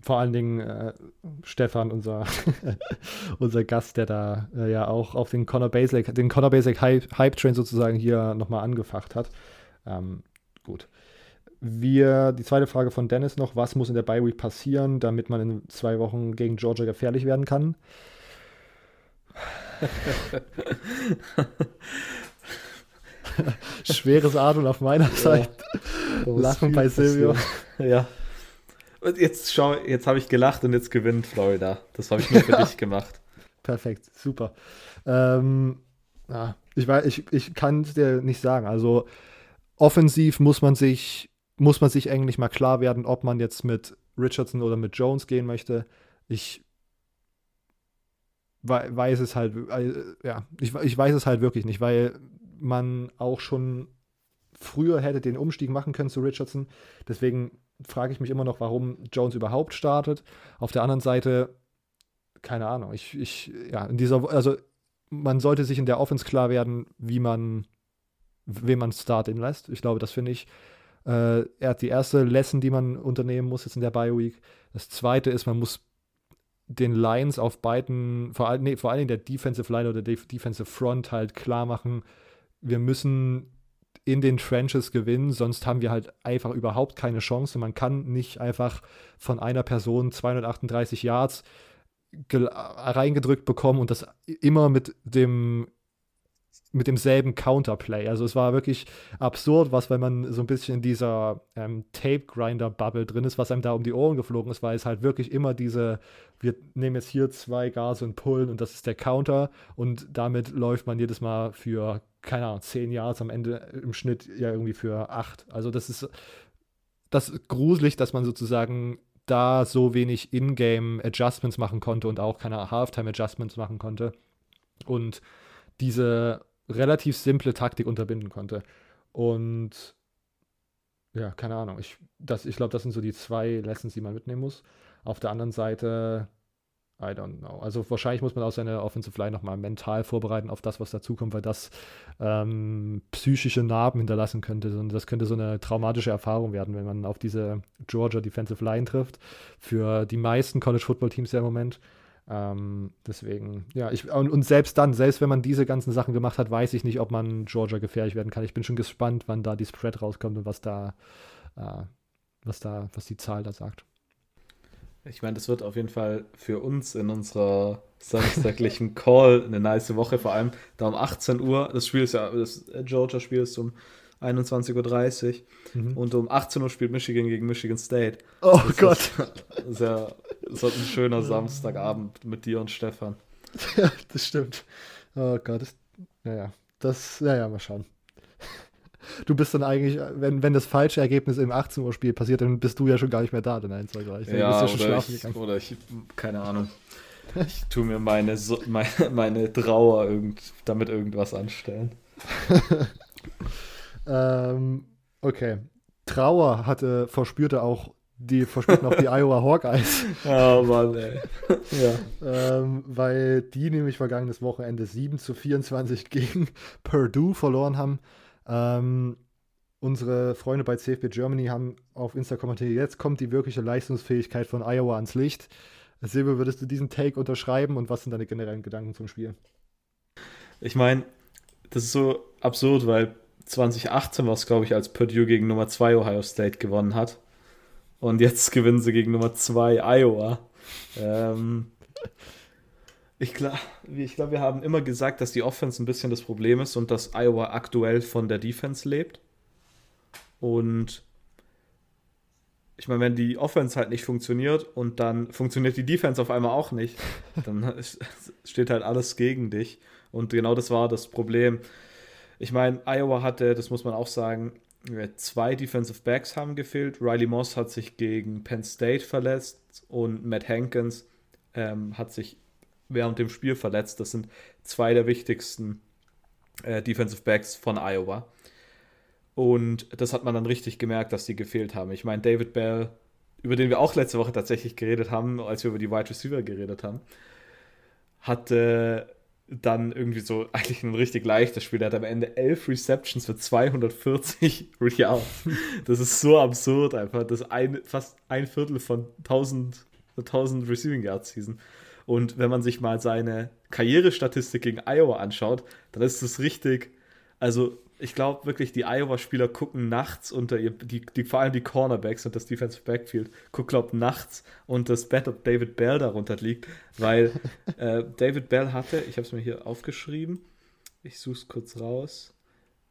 Vor allen Dingen äh, Stefan, unser, unser Gast, der da äh, ja auch auf den Conor Basic, den Conor Basic Hype, Hype Train sozusagen hier nochmal angefacht hat. Ähm, gut. Wir, die zweite Frage von Dennis noch, was muss in der Bye Week passieren, damit man in zwei Wochen gegen Georgia gefährlich werden kann? Schweres Atmen auf meiner Seite. Lachen bei Silvio. Ja. Und jetzt schau, jetzt habe ich gelacht und jetzt gewinnt Florida. Das habe ich nur für dich gemacht. Perfekt, super. Ähm, ja, ich, ich, ich kann es dir nicht sagen. Also offensiv muss man sich, muss man sich eigentlich mal klar werden, ob man jetzt mit Richardson oder mit Jones gehen möchte. Ich weiß es halt, äh, ja, ich, ich weiß es halt wirklich nicht, weil man auch schon früher hätte den Umstieg machen können zu Richardson. Deswegen frage ich mich immer noch, warum Jones überhaupt startet. Auf der anderen Seite, keine Ahnung, ich, ich, ja, in dieser, also man sollte sich in der Offense klar werden, wie man, wen man starten lässt. Ich glaube, das finde ich äh, er hat die erste Lesson, die man unternehmen muss jetzt in der Bio Week. Das zweite ist, man muss den Lions auf beiden, vor, all, nee, vor allen Dingen der Defensive Line oder der Defensive Front halt klar machen, wir müssen in den Trenches gewinnen, sonst haben wir halt einfach überhaupt keine Chance. Man kann nicht einfach von einer Person 238 Yards reingedrückt bekommen und das immer mit dem mit demselben Counterplay. Also es war wirklich absurd, was, wenn man so ein bisschen in dieser ähm, Tape-Grinder-Bubble drin ist, was einem da um die Ohren geflogen ist, weil es halt wirklich immer diese, wir nehmen jetzt hier zwei Gas und pullen und das ist der Counter und damit läuft man jedes Mal für, keine Ahnung, zehn Yards am Ende im Schnitt ja irgendwie für acht. Also das ist, das ist gruselig, dass man sozusagen da so wenig In-Game-Adjustments machen konnte und auch keine Halftime-Adjustments machen konnte. Und diese relativ simple Taktik unterbinden konnte. Und ja, keine Ahnung. Ich, ich glaube, das sind so die zwei Lessons, die man mitnehmen muss. Auf der anderen Seite, I don't know. Also wahrscheinlich muss man auch seine Offensive Line nochmal mental vorbereiten auf das, was dazukommt, weil das ähm, psychische Narben hinterlassen könnte. Und das könnte so eine traumatische Erfahrung werden, wenn man auf diese Georgia Defensive Line trifft. Für die meisten College Football Teams ja im Moment. Ähm, deswegen, ja, ich, und, und, selbst dann, selbst wenn man diese ganzen Sachen gemacht hat, weiß ich nicht, ob man Georgia gefährlich werden kann. Ich bin schon gespannt, wann da die Spread rauskommt und was da, äh, was da, was die Zahl da sagt. Ich meine, das wird auf jeden Fall für uns in unserer samstaglichen Call eine nice Woche, vor allem da um 18 Uhr. Das Spiel ist ja, das Georgia-Spiel ist um 21.30 Uhr mhm. und um 18 Uhr spielt Michigan gegen Michigan State. Oh das Gott. Ist, ja, das wird ein schöner Samstagabend mit dir und Stefan. Ja, das stimmt. Oh Gott, das, naja, das, naja, mal schauen du bist dann eigentlich, wenn, wenn das falsche Ergebnis im 18 Uhr Spiel passiert, dann bist du ja schon gar nicht mehr da, dann 1, 2, 3. Ja, ja oder, ich, oder ich, keine Ahnung. Ich tue mir meine, meine, meine Trauer irgend, damit irgendwas anstellen. ähm, okay. Trauer hatte, verspürte auch die verspürten auch die Iowa Hawkeyes. Oh Mann, ey. ja. Ähm, weil die nämlich vergangenes Wochenende 7 zu 24 gegen Purdue verloren haben. Ähm, unsere Freunde bei CFB Germany haben auf Insta kommentiert, jetzt kommt die wirkliche Leistungsfähigkeit von Iowa ans Licht. Silber, würdest du diesen Take unterschreiben und was sind deine generellen Gedanken zum Spiel? Ich meine, das ist so absurd, weil 2018 war es, glaube ich, als Purdue gegen Nummer 2 Ohio State gewonnen hat. Und jetzt gewinnen sie gegen Nummer 2 Iowa. Ähm, ich glaube, ich glaub, wir haben immer gesagt, dass die Offense ein bisschen das Problem ist und dass Iowa aktuell von der Defense lebt. Und ich meine, wenn die Offense halt nicht funktioniert und dann funktioniert die Defense auf einmal auch nicht, dann steht halt alles gegen dich. Und genau das war das Problem. Ich meine, Iowa hatte, das muss man auch sagen, zwei Defensive Backs haben gefehlt. Riley Moss hat sich gegen Penn State verletzt und Matt Hankins ähm, hat sich während dem Spiel verletzt. Das sind zwei der wichtigsten äh, Defensive Backs von Iowa. Und das hat man dann richtig gemerkt, dass die gefehlt haben. Ich meine, David Bell, über den wir auch letzte Woche tatsächlich geredet haben, als wir über die Wide Receiver geredet haben, hatte dann irgendwie so eigentlich ein richtig leichtes Spiel. Er hat am Ende elf Receptions für 240 Yards. Das ist so absurd einfach. Das ist ein, fast ein Viertel von 1000, 1000 Receiving Yards Season. Und wenn man sich mal seine Karrierestatistik gegen Iowa anschaut, dann ist es richtig. Also, ich glaube wirklich, die Iowa-Spieler gucken nachts unter ihr, die, die, vor allem die Cornerbacks und das Defensive Backfield, gucken, glaube nachts und das Bett, ob David Bell darunter liegt, weil äh, David Bell hatte, ich habe es mir hier aufgeschrieben, ich suche es kurz raus.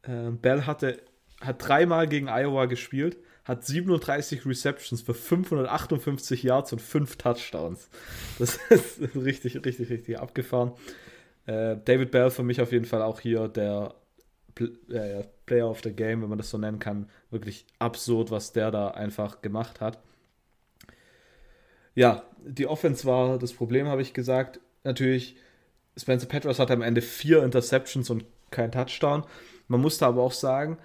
Äh, Bell hatte, hat dreimal gegen Iowa gespielt hat 37 Receptions für 558 Yards und 5 Touchdowns. Das ist richtig, richtig, richtig abgefahren. Äh, David Bell für mich auf jeden Fall auch hier der äh, Player of the Game, wenn man das so nennen kann. Wirklich absurd, was der da einfach gemacht hat. Ja, die Offense war das Problem, habe ich gesagt. Natürlich, Spencer Petros hatte am Ende vier Interceptions und kein Touchdown. Man musste aber auch sagen,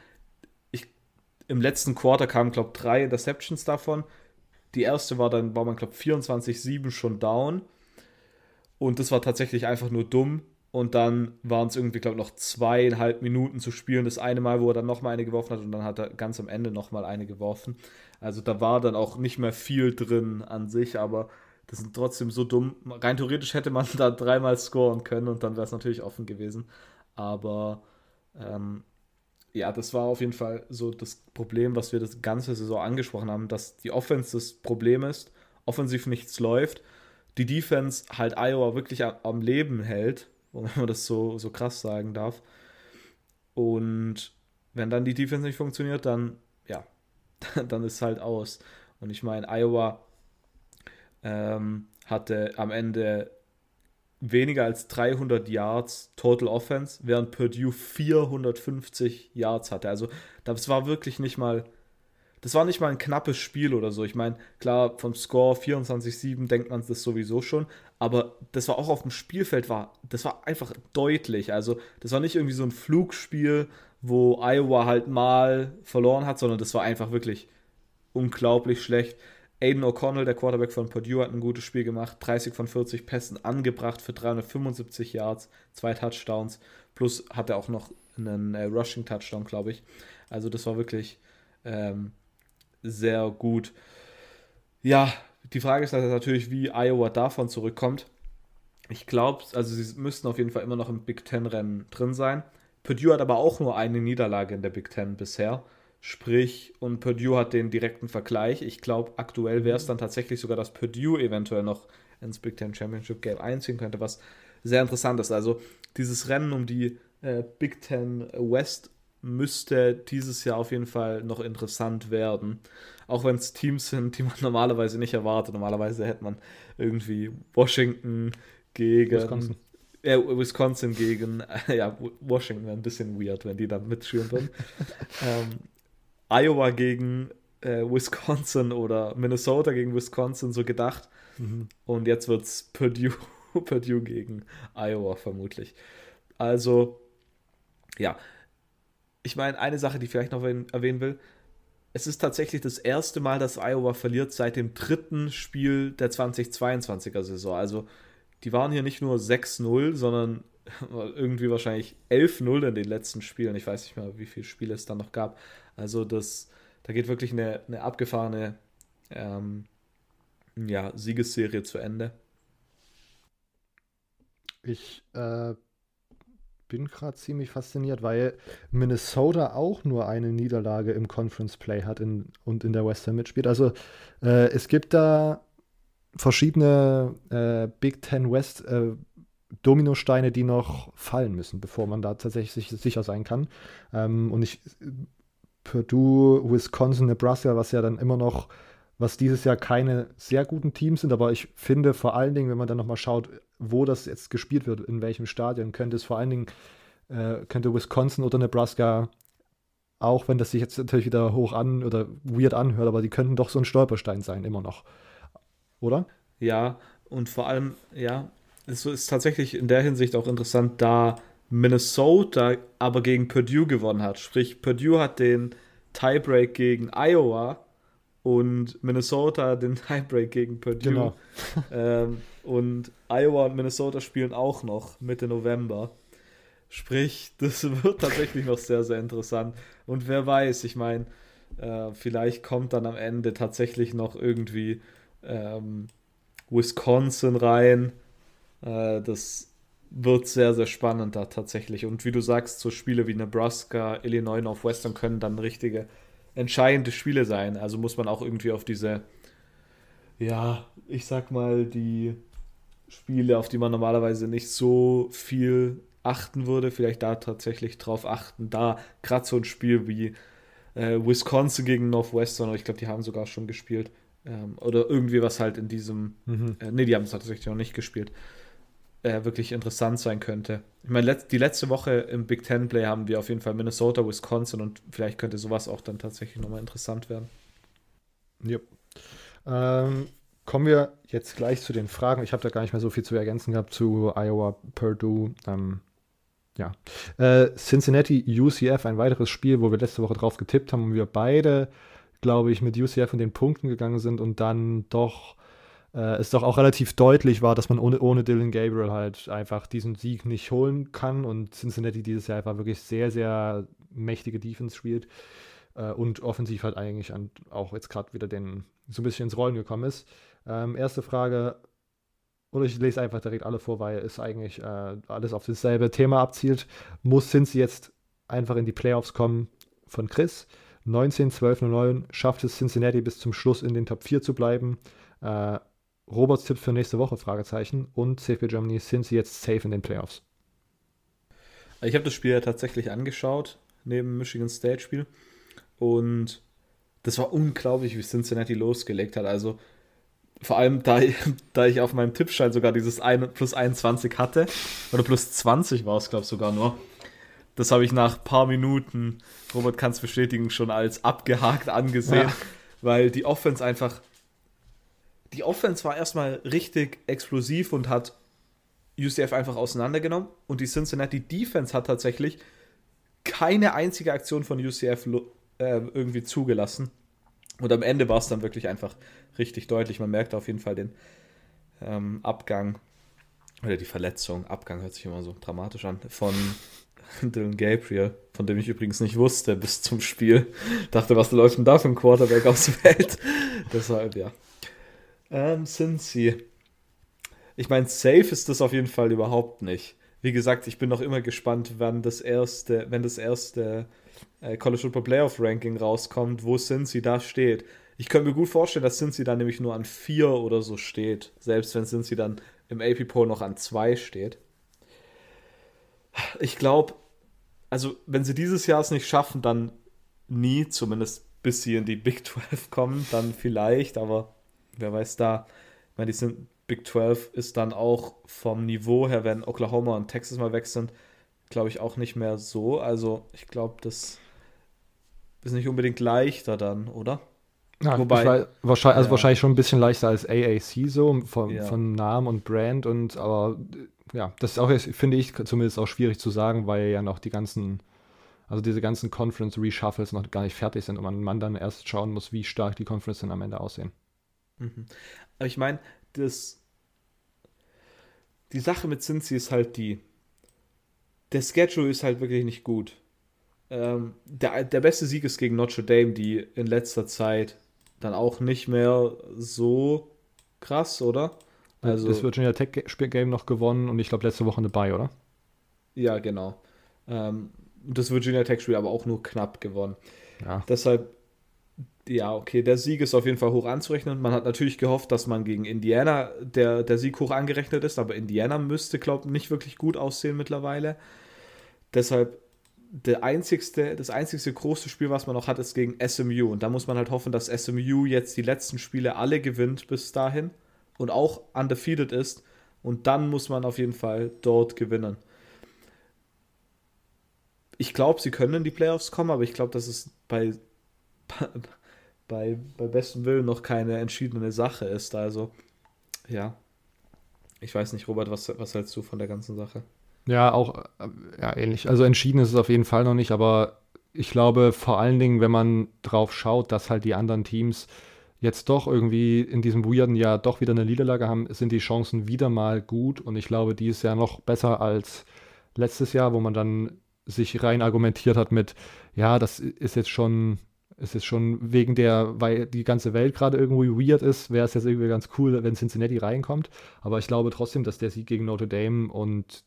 im letzten Quarter kamen, glaube ich, drei Interceptions davon. Die erste war dann, war man, glaube ich, 24-7 schon down. Und das war tatsächlich einfach nur dumm. Und dann waren es irgendwie, glaube ich, noch zweieinhalb Minuten zu spielen. Das eine Mal, wo er dann nochmal eine geworfen hat und dann hat er ganz am Ende nochmal eine geworfen. Also da war dann auch nicht mehr viel drin an sich, aber das sind trotzdem so dumm. Rein theoretisch hätte man da dreimal scoren können und dann wäre es natürlich offen gewesen. Aber ähm, ja, das war auf jeden Fall so das Problem, was wir das ganze Saison angesprochen haben, dass die Offense das Problem ist, offensiv nichts läuft, die Defense halt Iowa wirklich am Leben hält, wenn man das so, so krass sagen darf. Und wenn dann die Defense nicht funktioniert, dann, ja, dann ist halt aus. Und ich meine, Iowa ähm, hatte am Ende weniger als 300 Yards Total Offense, während Purdue 450 Yards hatte. Also das war wirklich nicht mal, das war nicht mal ein knappes Spiel oder so. Ich meine, klar, vom Score 24-7 denkt man das sowieso schon, aber das war auch auf dem Spielfeld, war, das war einfach deutlich. Also das war nicht irgendwie so ein Flugspiel, wo Iowa halt mal verloren hat, sondern das war einfach wirklich unglaublich schlecht. Aiden O'Connell, der Quarterback von Purdue, hat ein gutes Spiel gemacht. 30 von 40 Pässen angebracht für 375 Yards, zwei Touchdowns. Plus hat er auch noch einen äh, Rushing-Touchdown, glaube ich. Also das war wirklich ähm, sehr gut. Ja, die Frage ist natürlich, wie Iowa davon zurückkommt. Ich glaube, also sie müssten auf jeden Fall immer noch im Big Ten-Rennen drin sein. Purdue hat aber auch nur eine Niederlage in der Big Ten bisher. Sprich, und Purdue hat den direkten Vergleich. Ich glaube, aktuell wäre es dann tatsächlich sogar, dass Purdue eventuell noch ins Big Ten Championship Game einziehen könnte, was sehr interessant ist. Also dieses Rennen um die äh, Big Ten West müsste dieses Jahr auf jeden Fall noch interessant werden. Auch wenn es Teams sind, die man normalerweise nicht erwartet. Normalerweise hätte man irgendwie Washington gegen. Wisconsin. Äh, Wisconsin gegen. Äh, ja, Washington wäre ein bisschen weird, wenn die dann mitspielen würden. ähm, Iowa gegen äh, Wisconsin oder Minnesota gegen Wisconsin so gedacht. Mhm. Und jetzt wird es Purdue, Purdue gegen Iowa vermutlich. Also, ja. Ich meine, eine Sache, die ich vielleicht noch erwähnen will, es ist tatsächlich das erste Mal, dass Iowa verliert seit dem dritten Spiel der 2022er Saison. Also die waren hier nicht nur 6-0, sondern irgendwie wahrscheinlich 11-0 in den letzten Spielen. Ich weiß nicht mehr, wie viele Spiele es dann noch gab. Also das, da geht wirklich eine, eine abgefahrene ähm, ja, Siegesserie zu Ende. Ich äh, bin gerade ziemlich fasziniert, weil Minnesota auch nur eine Niederlage im Conference Play hat in, und in der Western mitspielt. Also äh, es gibt da verschiedene äh, Big Ten West äh, Dominosteine, die noch fallen müssen, bevor man da tatsächlich sicher sein kann. Ähm, und ich Purdue, Wisconsin, Nebraska, was ja dann immer noch, was dieses Jahr keine sehr guten Teams sind, aber ich finde vor allen Dingen, wenn man dann nochmal schaut, wo das jetzt gespielt wird, in welchem Stadion, könnte es vor allen Dingen, äh, könnte Wisconsin oder Nebraska, auch wenn das sich jetzt natürlich wieder hoch an oder weird anhört, aber die könnten doch so ein Stolperstein sein, immer noch. Oder? Ja, und vor allem, ja, es ist tatsächlich in der Hinsicht auch interessant, da Minnesota aber gegen Purdue gewonnen hat. Sprich, Purdue hat den Tiebreak gegen Iowa und Minnesota den Tiebreak gegen Purdue. Genau. ähm, und Iowa und Minnesota spielen auch noch Mitte November. Sprich, das wird tatsächlich noch sehr, sehr interessant. Und wer weiß, ich meine, äh, vielleicht kommt dann am Ende tatsächlich noch irgendwie ähm, Wisconsin rein. Äh, das wird sehr, sehr spannend da tatsächlich. Und wie du sagst, so Spiele wie Nebraska, Illinois, Northwestern können dann richtige entscheidende Spiele sein. Also muss man auch irgendwie auf diese, ja, ich sag mal, die Spiele, auf die man normalerweise nicht so viel achten würde, vielleicht da tatsächlich drauf achten. Da gerade so ein Spiel wie äh, Wisconsin gegen Northwestern, ich glaube, die haben sogar schon gespielt. Ähm, oder irgendwie was halt in diesem. Mhm. Äh, ne, die haben es tatsächlich noch nicht gespielt. Äh, wirklich interessant sein könnte. Ich meine, let die letzte Woche im Big Ten Play haben wir auf jeden Fall Minnesota, Wisconsin und vielleicht könnte sowas auch dann tatsächlich nochmal interessant werden. Ja. Ähm, Kommen wir jetzt gleich zu den Fragen. Ich habe da gar nicht mehr so viel zu ergänzen gehabt zu Iowa, Purdue. Ähm, ja. Äh, Cincinnati, UCF, ein weiteres Spiel, wo wir letzte Woche drauf getippt haben und wir beide, glaube ich, mit UCF in den Punkten gegangen sind und dann doch äh, es doch auch relativ deutlich war, dass man ohne, ohne Dylan Gabriel halt einfach diesen Sieg nicht holen kann und Cincinnati dieses Jahr einfach wirklich sehr, sehr mächtige Defense spielt äh, und offensiv halt eigentlich an, auch jetzt gerade wieder den so ein bisschen ins Rollen gekommen ist. Ähm, erste Frage, oder ich lese einfach direkt alle vor, weil es eigentlich äh, alles auf dasselbe Thema abzielt. Muss Cincy jetzt einfach in die Playoffs kommen von Chris? 19, 12, 9 schafft es Cincinnati bis zum Schluss in den Top 4 zu bleiben. Äh, Roberts Tipp für nächste Woche, Fragezeichen. Und CFB Germany, sind sie jetzt safe in den Playoffs? Ich habe das Spiel ja tatsächlich angeschaut, neben Michigan State Spiel. Und das war unglaublich, wie Cincinnati losgelegt hat. Also vor allem, da, da ich auf meinem Tippschein sogar dieses 1, plus 21 hatte, oder plus 20 war es, glaube ich, sogar nur. Das habe ich nach ein paar Minuten, Robert kann es bestätigen, schon als abgehakt angesehen, ja. weil die Offense einfach. Die Offense war erstmal richtig explosiv und hat UCF einfach auseinandergenommen. Und die Cincinnati Defense hat tatsächlich keine einzige Aktion von UCF äh, irgendwie zugelassen. Und am Ende war es dann wirklich einfach richtig deutlich. Man merkt auf jeden Fall den ähm, Abgang oder die Verletzung. Abgang hört sich immer so dramatisch an. Von Dylan Gabriel, von dem ich übrigens nicht wusste bis zum Spiel. Dachte, was läuft denn da für ein Quarterback aufs Feld? Deshalb, ja. Ähm, sie. Ich meine, safe ist das auf jeden Fall überhaupt nicht. Wie gesagt, ich bin noch immer gespannt, wann das erste, wenn das erste äh, College Football Playoff Ranking rauskommt, wo sie da steht. Ich könnte mir gut vorstellen, dass Cincy dann nämlich nur an vier oder so steht, selbst wenn Cincy dann im AP Poll noch an zwei steht. Ich glaube, also wenn sie dieses Jahr es nicht schaffen, dann nie, zumindest bis sie in die Big 12 kommen, dann vielleicht, aber wer weiß da. Ich meine, die sind Big 12 ist dann auch vom Niveau her, wenn Oklahoma und Texas mal weg sind, glaube ich auch nicht mehr so. Also ich glaube, das ist nicht unbedingt leichter dann, oder? Ja, Wobei, war, wahrscheinlich, also ja. wahrscheinlich schon ein bisschen leichter als AAC so, von, ja. von Namen und Brand und aber ja, das ist auch, finde ich, zumindest auch schwierig zu sagen, weil ja noch die ganzen, also diese ganzen Conference-Reshuffles noch gar nicht fertig sind und man, man dann erst schauen muss, wie stark die Conference dann am Ende aussehen. Mhm. Aber ich meine, das. Die Sache mit Cincy ist halt die. Der Schedule ist halt wirklich nicht gut. Ähm, der, der beste Sieg ist gegen Notre Dame, die in letzter Zeit dann auch nicht mehr so krass, oder? Also, das Virginia Tech Game noch gewonnen und ich glaube letzte Woche dabei, oder? Ja, genau. Ähm, das Virginia Tech Spiel aber auch nur knapp gewonnen. Ja. Deshalb ja, okay, der Sieg ist auf jeden Fall hoch anzurechnen. Man hat natürlich gehofft, dass man gegen Indiana der, der Sieg hoch angerechnet ist, aber Indiana müsste, glaube ich, nicht wirklich gut aussehen mittlerweile. Deshalb der einzigste, das einzigste große Spiel, was man noch hat, ist gegen SMU. Und da muss man halt hoffen, dass SMU jetzt die letzten Spiele alle gewinnt bis dahin und auch undefeated ist. Und dann muss man auf jeden Fall dort gewinnen. Ich glaube, sie können in die Playoffs kommen, aber ich glaube, dass es bei bei, bei bestem Willen noch keine entschiedene Sache ist. Also, ja. Ich weiß nicht, Robert, was, was hältst du von der ganzen Sache? Ja, auch äh, ja, ähnlich. Also entschieden ist es auf jeden Fall noch nicht, aber ich glaube vor allen Dingen, wenn man drauf schaut, dass halt die anderen Teams jetzt doch irgendwie in diesem weirden Jahr doch wieder eine Niederlage haben, sind die Chancen wieder mal gut und ich glaube, die ist ja noch besser als letztes Jahr, wo man dann sich rein argumentiert hat mit, ja, das ist jetzt schon es ist schon wegen der, weil die ganze Welt gerade irgendwie weird ist, wäre es jetzt irgendwie ganz cool, wenn Cincinnati reinkommt. Aber ich glaube trotzdem, dass der Sieg gegen Notre Dame und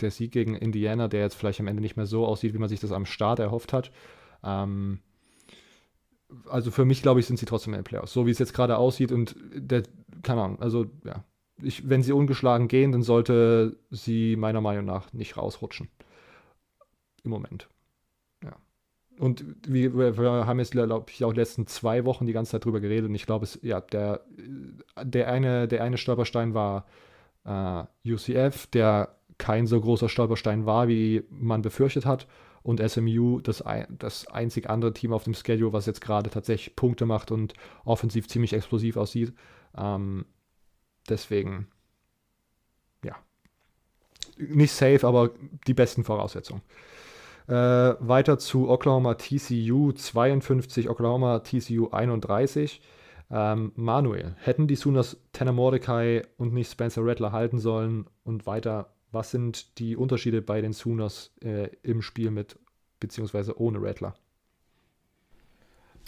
der Sieg gegen Indiana, der jetzt vielleicht am Ende nicht mehr so aussieht, wie man sich das am Start erhofft hat, ähm, also für mich, glaube ich, sind sie trotzdem in den Playoffs. So wie es jetzt gerade aussieht und der, keine Ahnung, also ja, ich, wenn sie ungeschlagen gehen, dann sollte sie meiner Meinung nach nicht rausrutschen. Im Moment. Und wir, wir haben jetzt, glaube ich, auch letzten zwei Wochen die ganze Zeit drüber geredet. Und ich glaube, ja, der, der, eine, der eine Stolperstein war äh, UCF, der kein so großer Stolperstein war, wie man befürchtet hat. Und SMU, das, das einzig andere Team auf dem Schedule, was jetzt gerade tatsächlich Punkte macht und offensiv ziemlich explosiv aussieht. Ähm, deswegen, ja. Nicht safe, aber die besten Voraussetzungen. Äh, weiter zu Oklahoma TCU 52, Oklahoma TCU 31. Ähm, Manuel, hätten die Sooners Tanner Mordecai und nicht Spencer Rattler halten sollen? Und weiter, was sind die Unterschiede bei den Sooners äh, im Spiel mit beziehungsweise ohne Rattler?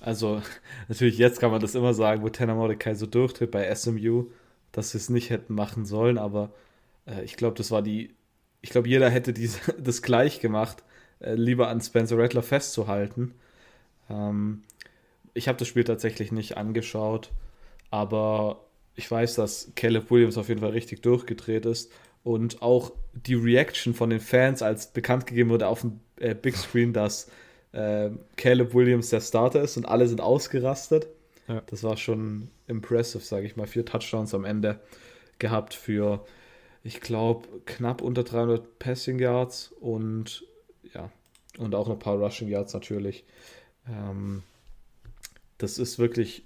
Also, natürlich jetzt kann man das immer sagen, wo Tanner Mordecai so durchtritt bei SMU, dass sie es nicht hätten machen sollen, aber äh, ich glaube, das war die, ich glaube, jeder hätte diese, das gleich gemacht äh, lieber an Spencer Rattler festzuhalten. Ähm, ich habe das Spiel tatsächlich nicht angeschaut, aber ich weiß, dass Caleb Williams auf jeden Fall richtig durchgedreht ist und auch die Reaction von den Fans, als bekannt gegeben wurde auf dem äh, Big Screen, dass äh, Caleb Williams der Starter ist und alle sind ausgerastet. Ja. Das war schon impressive, sage ich mal. Vier Touchdowns am Ende gehabt für, ich glaube, knapp unter 300 Passing Yards und ja, und auch ein paar Rushing Yards natürlich. Ähm, das ist wirklich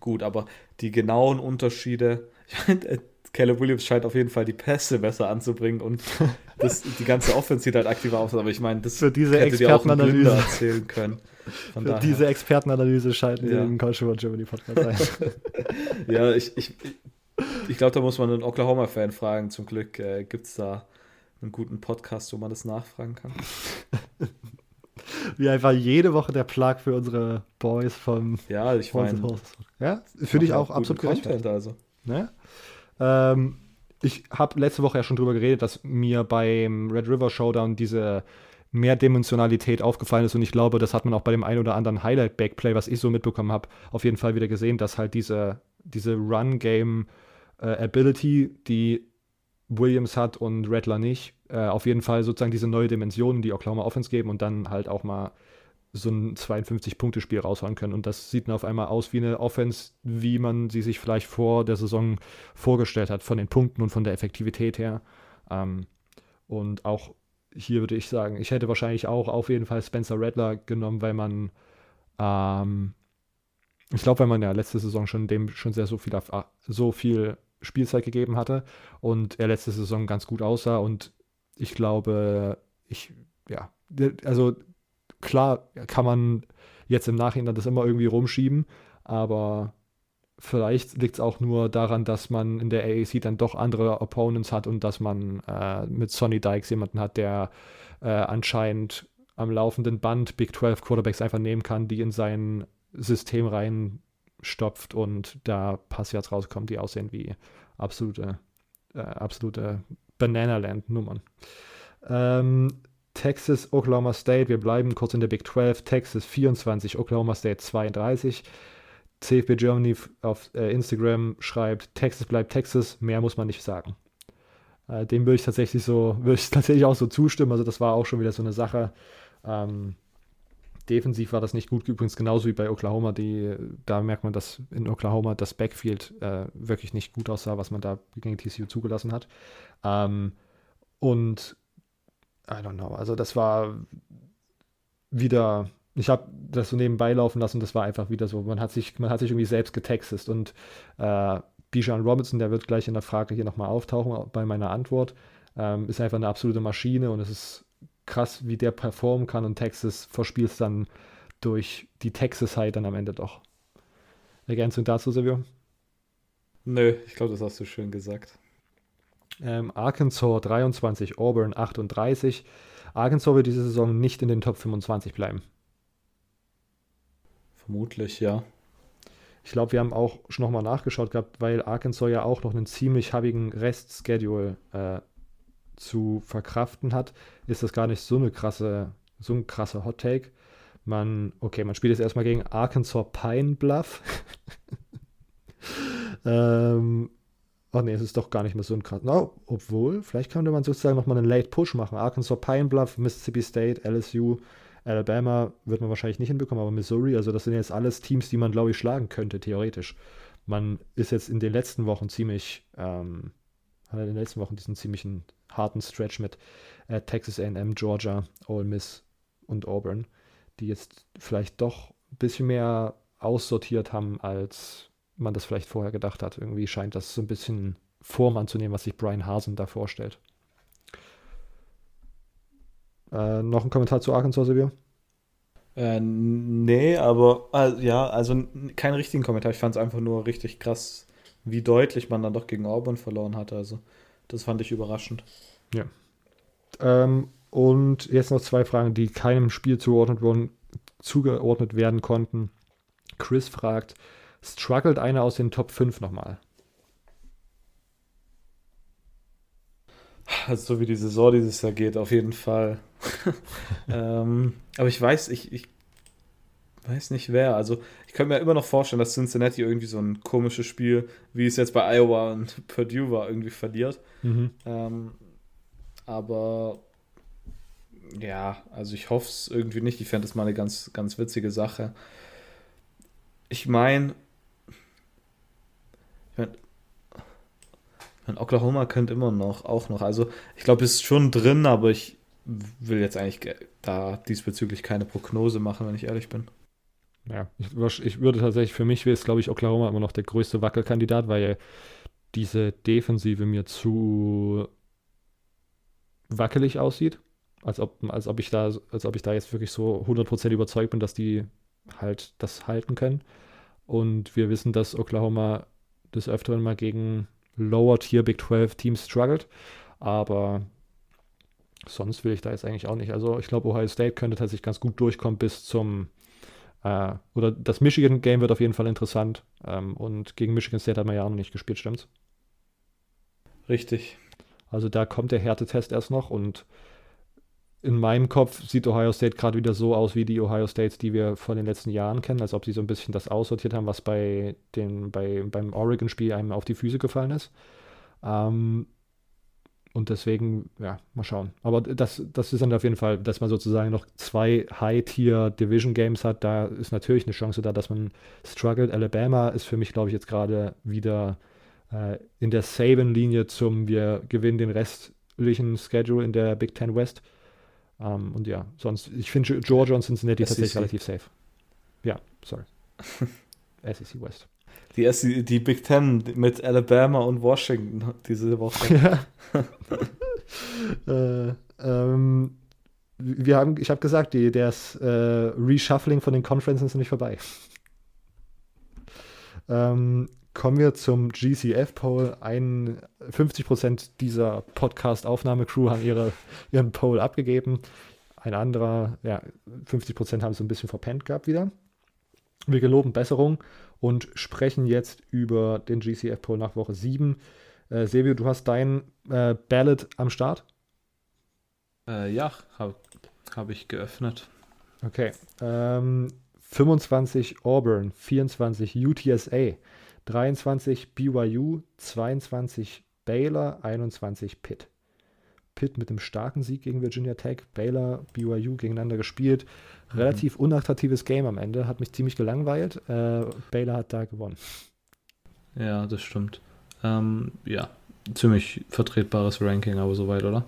gut, aber die genauen Unterschiede, ich meine, äh, Caleb Williams scheint auf jeden Fall die Pässe besser anzubringen und das, die ganze Offense sieht halt aktiver aus, aber ich meine, das Für diese hätte dir auch ein Blinder erzählen können. Von Für daher. diese Expertenanalyse schalten wir Ja. den College Football Germany Podcast ein. ja, ich, ich, ich glaube, da muss man einen Oklahoma-Fan fragen. Zum Glück äh, gibt es da einen guten Podcast, wo man das nachfragen kann. Wie einfach jede Woche der Plug für unsere Boys vom Ja, ich meine. Ja, finde ich auch absolut gerecht. Also. Ne? Ähm, ich habe letzte Woche ja schon drüber geredet, dass mir beim Red River Showdown diese Mehrdimensionalität aufgefallen ist und ich glaube, das hat man auch bei dem ein oder anderen Highlight-Backplay, was ich so mitbekommen habe, auf jeden Fall wieder gesehen, dass halt diese, diese Run-Game-Ability, die Williams hat und Rattler nicht, äh, auf jeden Fall sozusagen diese neue Dimension, die Oklahoma Offense geben und dann halt auch mal so ein 52-Punkte-Spiel raushauen können. Und das sieht dann auf einmal aus wie eine Offense, wie man sie sich vielleicht vor der Saison vorgestellt hat, von den Punkten und von der Effektivität her. Ähm, und auch hier würde ich sagen, ich hätte wahrscheinlich auch auf jeden Fall Spencer Rattler genommen, weil man, ähm, ich glaube, weil man ja letzte Saison schon dem schon sehr so viel, so viel Spielzeit gegeben hatte und er letzte Saison ganz gut aussah und ich glaube, ich, ja, also klar kann man jetzt im Nachhinein das immer irgendwie rumschieben, aber vielleicht liegt es auch nur daran, dass man in der AAC dann doch andere Opponents hat und dass man äh, mit Sonny Dykes jemanden hat, der äh, anscheinend am laufenden Band Big 12 Quarterbacks einfach nehmen kann, die in sein System reinstopft und da Passyards rauskommen, die aussehen wie absolute, äh, absolute Bananaland-Nummern. Ähm, Texas, Oklahoma State, wir bleiben kurz in der Big 12, Texas 24, Oklahoma State 32. CFB Germany auf äh, Instagram schreibt, Texas bleibt Texas, mehr muss man nicht sagen. Äh, dem würde ich tatsächlich so, würde ich tatsächlich auch so zustimmen. Also das war auch schon wieder so eine Sache. Ähm, defensiv war das nicht gut, übrigens genauso wie bei Oklahoma. Die, da merkt man, dass in Oklahoma das Backfield äh, wirklich nicht gut aussah, was man da gegen TCU zugelassen hat. Ähm, und I don't know, also das war wieder, ich habe das so nebenbei laufen lassen, das war einfach wieder so, man hat sich, man hat sich irgendwie selbst getextet und äh, Bijan Robinson, der wird gleich in der Frage hier nochmal auftauchen bei meiner Antwort, ähm, ist einfach eine absolute Maschine und es ist krass, wie der performen kann und Texas verspielt es dann durch die Texas-High dann am Ende doch. Ergänzung dazu, Silvio? Nö, ich glaube, das hast du schön gesagt. Ähm, Arkansas 23, Auburn 38. Arkansas wird diese Saison nicht in den Top 25 bleiben. Vermutlich, ja. Ich glaube, wir haben auch schon nochmal nachgeschaut gehabt, weil Arkansas ja auch noch einen ziemlich habigen Restschedule äh, zu verkraften hat, ist das gar nicht so eine krasse, so ein krasser Hot Take. Man, okay, man spielt jetzt erstmal gegen Arkansas Pine Bluff. ähm, ach nee, es ist doch gar nicht mehr so ein krass. No, obwohl, vielleicht könnte man sozusagen nochmal einen Late Push machen. Arkansas Pine Bluff, Mississippi State, LSU, Alabama wird man wahrscheinlich nicht hinbekommen, aber Missouri, also das sind jetzt alles Teams, die man, glaube ich, schlagen könnte, theoretisch. Man ist jetzt in den letzten Wochen ziemlich, ähm, hat in den letzten Wochen diesen ziemlichen harten Stretch mit äh, Texas A&M, Georgia, Ole Miss und Auburn, die jetzt vielleicht doch ein bisschen mehr aussortiert haben, als man das vielleicht vorher gedacht hat. Irgendwie scheint das so ein bisschen Form anzunehmen, was sich Brian Hasen da vorstellt. Äh, noch ein Kommentar zu Arkansas, Silvio? Äh, nee, aber äh, ja, also keinen richtigen Kommentar. Ich fand es einfach nur richtig krass, wie deutlich man dann doch gegen Auburn verloren hatte. Also, das fand ich überraschend. Ähm, und jetzt noch zwei Fragen, die keinem Spiel zugeordnet wurden, zugeordnet werden konnten. Chris fragt, struggelt einer aus den Top 5 nochmal? Also, so wie die Saison dieses Jahr geht, auf jeden Fall. ähm, aber ich weiß, ich, ich weiß nicht wer. Also, ich könnte mir immer noch vorstellen, dass Cincinnati irgendwie so ein komisches Spiel, wie es jetzt bei Iowa und Purdue war, irgendwie verliert. Ähm, aber ja, also ich hoffe es irgendwie nicht. Ich fände es mal eine ganz, ganz witzige Sache. Ich meine, ich mein, Oklahoma könnte immer noch, auch noch. Also ich glaube, es ist schon drin, aber ich will jetzt eigentlich ge- da diesbezüglich keine Prognose machen, wenn ich ehrlich bin. Ja, ich, ich würde tatsächlich, für mich wäre es, glaube ich, Oklahoma immer noch der größte Wackelkandidat, weil diese Defensive mir zu wackelig aussieht. als ob, als ob ich da, als ob ich da jetzt wirklich so 100% überzeugt bin, dass die halt das halten können. Und wir wissen, dass Oklahoma des Öfteren mal gegen Lower Tier Big 12 Teams struggelt. Aber sonst will ich da jetzt eigentlich auch nicht. Also ich glaube, Ohio State könnte tatsächlich ganz gut durchkommen bis zum äh, oder das Michigan-Game wird auf jeden Fall interessant. Ähm, und gegen Michigan State hat man ja auch noch nicht gespielt, stimmt's? Richtig. Also da kommt der Härtetest erst noch und in meinem Kopf sieht Ohio State gerade wieder so aus wie die Ohio States, die wir von den letzten Jahren kennen, als ob sie so ein bisschen das aussortiert haben, was bei den, bei, beim Oregon-Spiel einem auf die Füße gefallen ist. Ähm, und deswegen, ja, mal schauen. Aber das, das ist dann auf jeden Fall, dass man sozusagen noch zwei High-Tier-Division-Games hat. Da ist natürlich eine Chance da, dass man struggelt. Alabama ist für mich, glaube ich, jetzt gerade wieder äh, in der Saban-Linie zum Wir gewinnen den restlichen Schedule in der Big Ten West. Ähm, und ja, sonst, ich finde Georgia und Cincinnati tatsächlich relativ safe. Ja, sorry. SEC West. Die, SEC, die Big Ten mit Alabama und Washington diese Woche. Ja. äh, ähm, wir haben, ich habe gesagt, die, das äh, Reshuffling von den Conferences ist nicht vorbei. ähm, kommen wir zum GCF-Poll. 50% dieser Podcast-Aufnahme-Crew haben ihre, ihren Poll abgegeben. Ein anderer, ja, 50% haben es ein bisschen verpennt gehabt wieder. Wir geloben Besserung und sprechen jetzt über den GCF-Poll nach Woche 7. Äh, Silvio, du hast dein äh, Ballot am Start? Äh, ja, habe hab ich geöffnet. Okay. Ähm, 25 Auburn, 24 UTSA, 23 BYU, 22 Baylor, 21 Pitt. Pitt mit einem starken Sieg gegen Virginia Tech, Baylor, BYU gegeneinander gespielt. Relativ mhm. unattraktives Game am Ende, hat mich ziemlich gelangweilt. Äh, Baylor hat da gewonnen. Ja, das stimmt. Ähm, ja, ziemlich vertretbares Ranking, aber soweit, oder?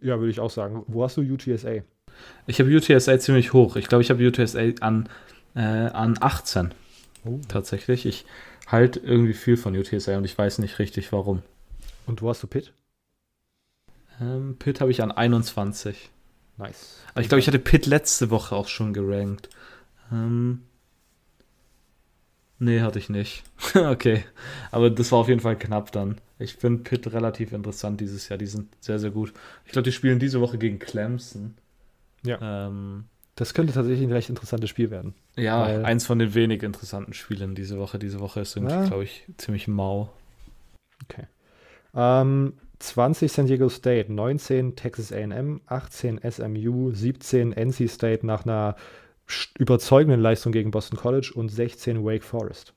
Ja, würde ich auch sagen. Wo hast du UTSA? Ich habe UTSA ziemlich hoch. Ich glaube, ich habe UTSA an, äh, an 18. Oh. Tatsächlich. Ich halt irgendwie viel von UTSA und ich weiß nicht richtig warum. Und wo hast du Pitt? Ähm, Pitt habe ich an 21. Nice. Aber ich glaube, ich hatte Pitt letzte Woche auch schon gerankt. Ähm, nee, hatte ich nicht. okay. Aber das war auf jeden Fall knapp dann. Ich finde Pitt relativ interessant dieses Jahr. Die sind sehr, sehr gut. Ich glaube, die spielen diese Woche gegen Clemson. Ja. Ähm, das könnte tatsächlich ein recht interessantes Spiel werden. Ja, eins von den wenig interessanten Spielen diese Woche. Diese Woche ist irgendwie, ja. glaube ich, ziemlich mau. Okay. Ähm, 20 San Diego State, 19 Texas AM, 18 SMU, 17 NC State nach einer überzeugenden Leistung gegen Boston College und 16 Wake Forest.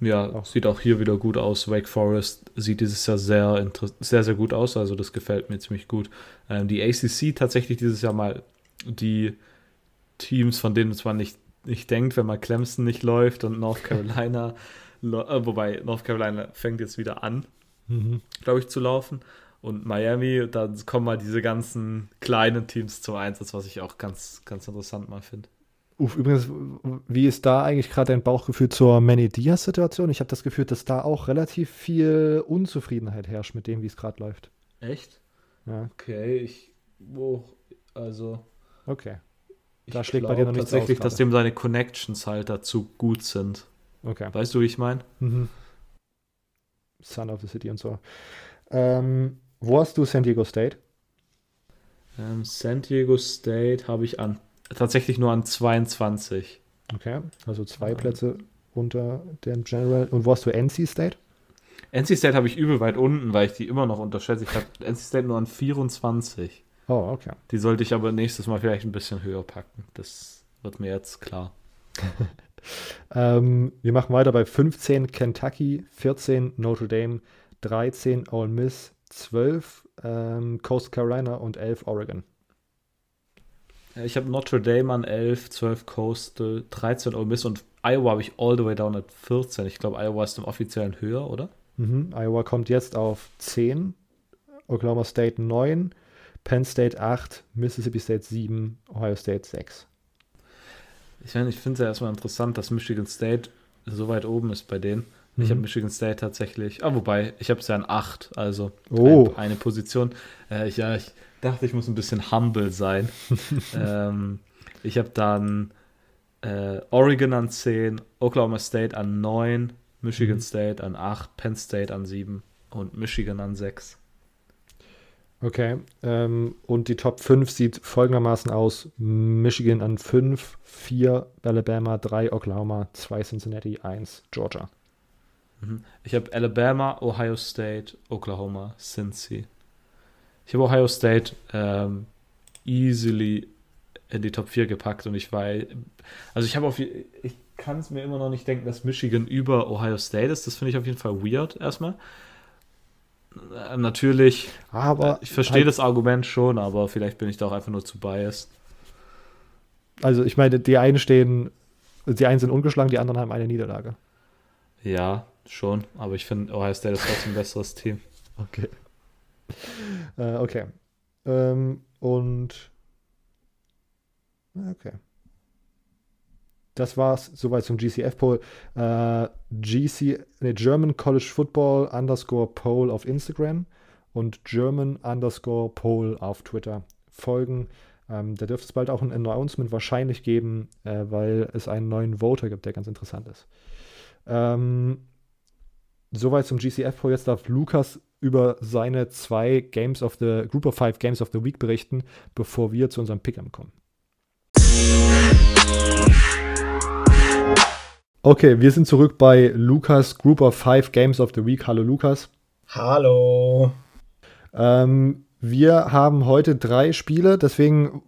Ja, auch. sieht auch hier wieder gut aus. Wake Forest sieht dieses Jahr sehr, sehr, sehr gut aus. Also das gefällt mir ziemlich gut. Ähm, die ACC tatsächlich dieses Jahr mal die Teams, von denen man nicht, nicht denkt, wenn mal Clemson nicht läuft und North Carolina, äh, wobei North Carolina fängt jetzt wieder an, mhm. glaube ich, zu laufen. Und Miami, da kommen mal diese ganzen kleinen Teams zum Einsatz, was ich auch ganz, ganz interessant mal finde. Uff, übrigens, wie ist da eigentlich gerade dein Bauchgefühl zur Manny Diaz-Situation? Ich habe das Gefühl, dass da auch relativ viel Unzufriedenheit herrscht mit dem, wie es gerade läuft. Echt? Ja. Okay, ich. Wo, also. Okay. Da schlägt bei dir noch nichts tatsächlich, aus, dass dem seine Connections halt dazu gut sind. Okay. Weißt du, wie ich meine? Mhm. Son of the City und so. Ähm, wo hast du San Diego State? Ähm, San Diego State habe ich an tatsächlich nur an 22. Okay, also zwei ja. Plätze unter dem General. Und wo hast du NC State? NC State habe ich übel weit unten, weil ich die immer noch unterschätze. Ich habe NC State nur an 24. Oh, okay. Die sollte ich aber nächstes Mal vielleicht ein bisschen höher packen. Das wird mir jetzt klar. ähm, wir machen weiter bei 15 Kentucky, 14 Notre Dame, 13 Ole Miss, 12 ähm, Coast Carolina und 11 Oregon. Ich habe Notre Dame an 11, 12 Coastal, 13 Ole Miss und Iowa habe ich all the way down at 14. Ich glaube, Iowa ist im offiziellen höher, oder? Mhm. Iowa kommt jetzt auf 10, Oklahoma State 9, Penn State 8, Mississippi State 7, Ohio State 6. Ich, mein, ich finde es ja erstmal interessant, dass Michigan State so weit oben ist bei denen. Ich habe Michigan State tatsächlich, ah, wobei, ich habe es ja an 8, also Oh. ein, eine Position. Äh, ich, ja, ich dachte, ich muss ein bisschen humble sein. ähm, ich habe dann äh, Oregon an 10, Oklahoma State an 9, Michigan Mhm. State an 8, Penn State an 7 und Michigan an 6. Okay. Ähm, und die Top 5 sieht folgendermaßen aus: Michigan an 5, 4 Alabama, 3 Oklahoma, 2 Cincinnati, 1 Georgia. Mhm. Ich habe Alabama, Ohio State, Oklahoma, Cincy. Ich habe Ohio State ähm, easily in die Top 4 gepackt und ich war, also ich habe auf, ich kann es mir immer noch nicht denken, dass Michigan über Ohio State ist. Das finde ich auf jeden Fall weird erstmal. Äh, natürlich, Aber ich verstehe halt, das Argument schon, aber vielleicht bin ich da auch einfach nur zu biased. Also, ich meine, die einen stehen, die einen sind ungeschlagen, die anderen haben eine Niederlage. Ja, schon, aber ich finde Ohio State ist trotzdem ein besseres Team. Okay. Äh, okay. Ähm, und. Okay. Das war's soweit zum GCF-Poll. Äh, GC, nee, German College Football underscore Poll auf Instagram und German underscore Poll auf Twitter folgen. Ähm, da dürfte es bald auch ein Announcement wahrscheinlich geben, äh, weil es einen neuen Voter gibt, der ganz interessant ist. Ähm, soweit zum GCF-Poll. Jetzt darf Lukas über seine zwei Games of the Group of Five Games of the Week berichten, bevor wir zu unserem Pick'em kommen. Okay, wir sind zurück bei Lukas Group of Five Games of the Week. Hallo Lukas. Hallo. Ähm, wir haben heute drei Spiele, deswegen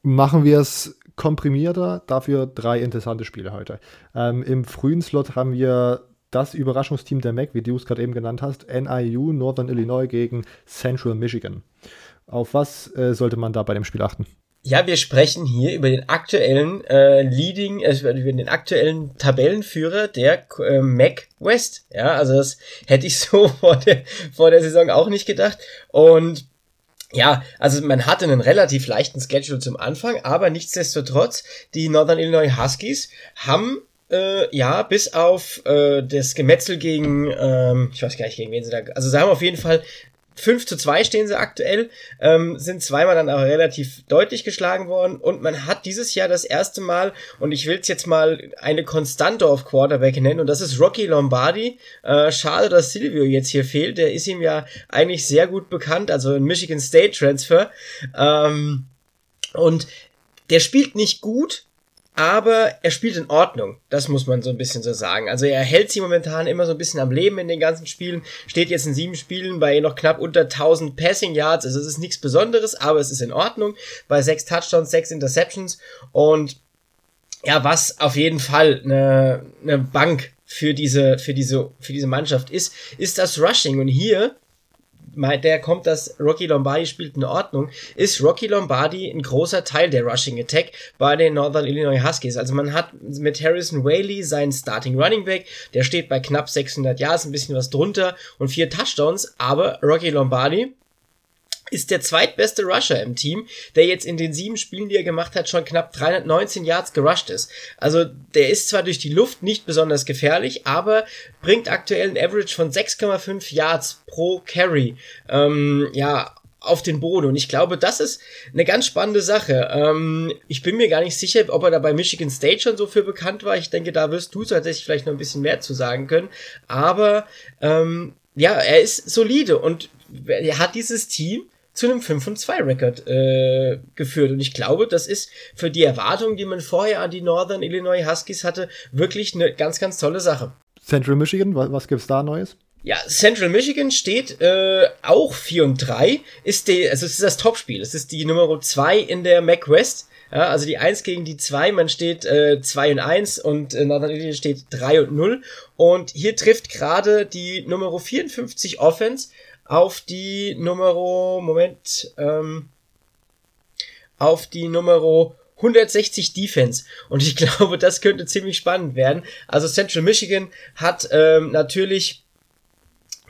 machen wir es komprimierter, dafür drei interessante Spiele heute. Ähm, Im frühen Slot haben wir das Überraschungsteam der MAC, wie du es gerade eben genannt hast, NIU Northern Illinois gegen Central Michigan. Auf was äh, sollte man da bei dem Spiel achten? Ja, wir sprechen hier über den aktuellen äh, Leading, äh, über den aktuellen Tabellenführer der äh, Mac West. Ja, also das hätte ich so vor der, vor der Saison auch nicht gedacht. Und ja, also man hatte einen relativ leichten Schedule zum Anfang, aber nichtsdestotrotz, die Northern Illinois Huskies haben äh, ja, bis auf äh, das Gemetzel gegen, ähm, ich weiß gar nicht, gegen wen sie da, also sie haben auf jeden Fall 5 zu 2 stehen sie aktuell, ähm, sind zweimal dann aber relativ deutlich geschlagen worden und man hat dieses Jahr das erste Mal, und ich will es jetzt mal eine Konstante auf Quarterback nennen, und das ist Rocky Lombardi. Äh, schade, dass Silvio jetzt hier fehlt, der ist ihm ja eigentlich sehr gut bekannt, also ein Michigan State Transfer. Ähm, und der spielt nicht gut, aber er spielt in Ordnung. Das muss man so ein bisschen so sagen. Also er hält sie momentan immer so ein bisschen am Leben in den ganzen Spielen. Steht jetzt in sieben Spielen bei noch knapp unter 1000 Passing Yards. Also es ist nichts Besonderes, aber es ist in Ordnung. Bei sechs Touchdowns, sechs Interceptions und ja, was auf jeden Fall eine, eine Bank für diese, für diese, für diese Mannschaft ist, ist das Rushing. Und hier der kommt, dass Rocky Lombardi spielt in Ordnung, ist Rocky Lombardi ein großer Teil der Rushing Attack bei den Northern Illinois Huskies. Also man hat mit Harrison Whaley seinen Starting Running Back, der steht bei knapp 600 Yards, ein bisschen was drunter und vier Touchdowns, aber Rocky Lombardi ist der zweitbeste Rusher im Team, der jetzt in den sieben Spielen, die er gemacht hat, schon knapp 319 Yards gerusht ist. Also der ist zwar durch die Luft nicht besonders gefährlich, aber bringt aktuell ein Average von 6,5 Yards pro Carry. Ähm, ja, auf den Boden. Und ich glaube, das ist eine ganz spannende Sache. Ähm, ich bin mir gar nicht sicher, ob er da bei Michigan State schon so für bekannt war. Ich denke, da wirst du tatsächlich vielleicht noch ein bisschen mehr zu sagen können. Aber ähm, ja, er ist solide und er hat dieses Team zu einem 5 und 2 Rekord äh, geführt. Und ich glaube, das ist für die Erwartungen, die man vorher an die Northern Illinois Huskies hatte, wirklich eine ganz, ganz tolle Sache. Central Michigan, was, was gibt's da Neues? Ja, Central Michigan steht äh, auch 4 und 3, ist die, also es ist das Topspiel. Es ist die Nummer 2 in der Mac West. Ja, also die 1 gegen die 2, man steht äh, 2 und 1 und äh, Northern Illinois steht 3 und 0. Und hier trifft gerade die Nummer 54 Offense auf die Nummer, Moment, ähm, auf die Nummer 160 Defense. Und ich glaube, das könnte ziemlich spannend werden. Also Central Michigan hat ähm, natürlich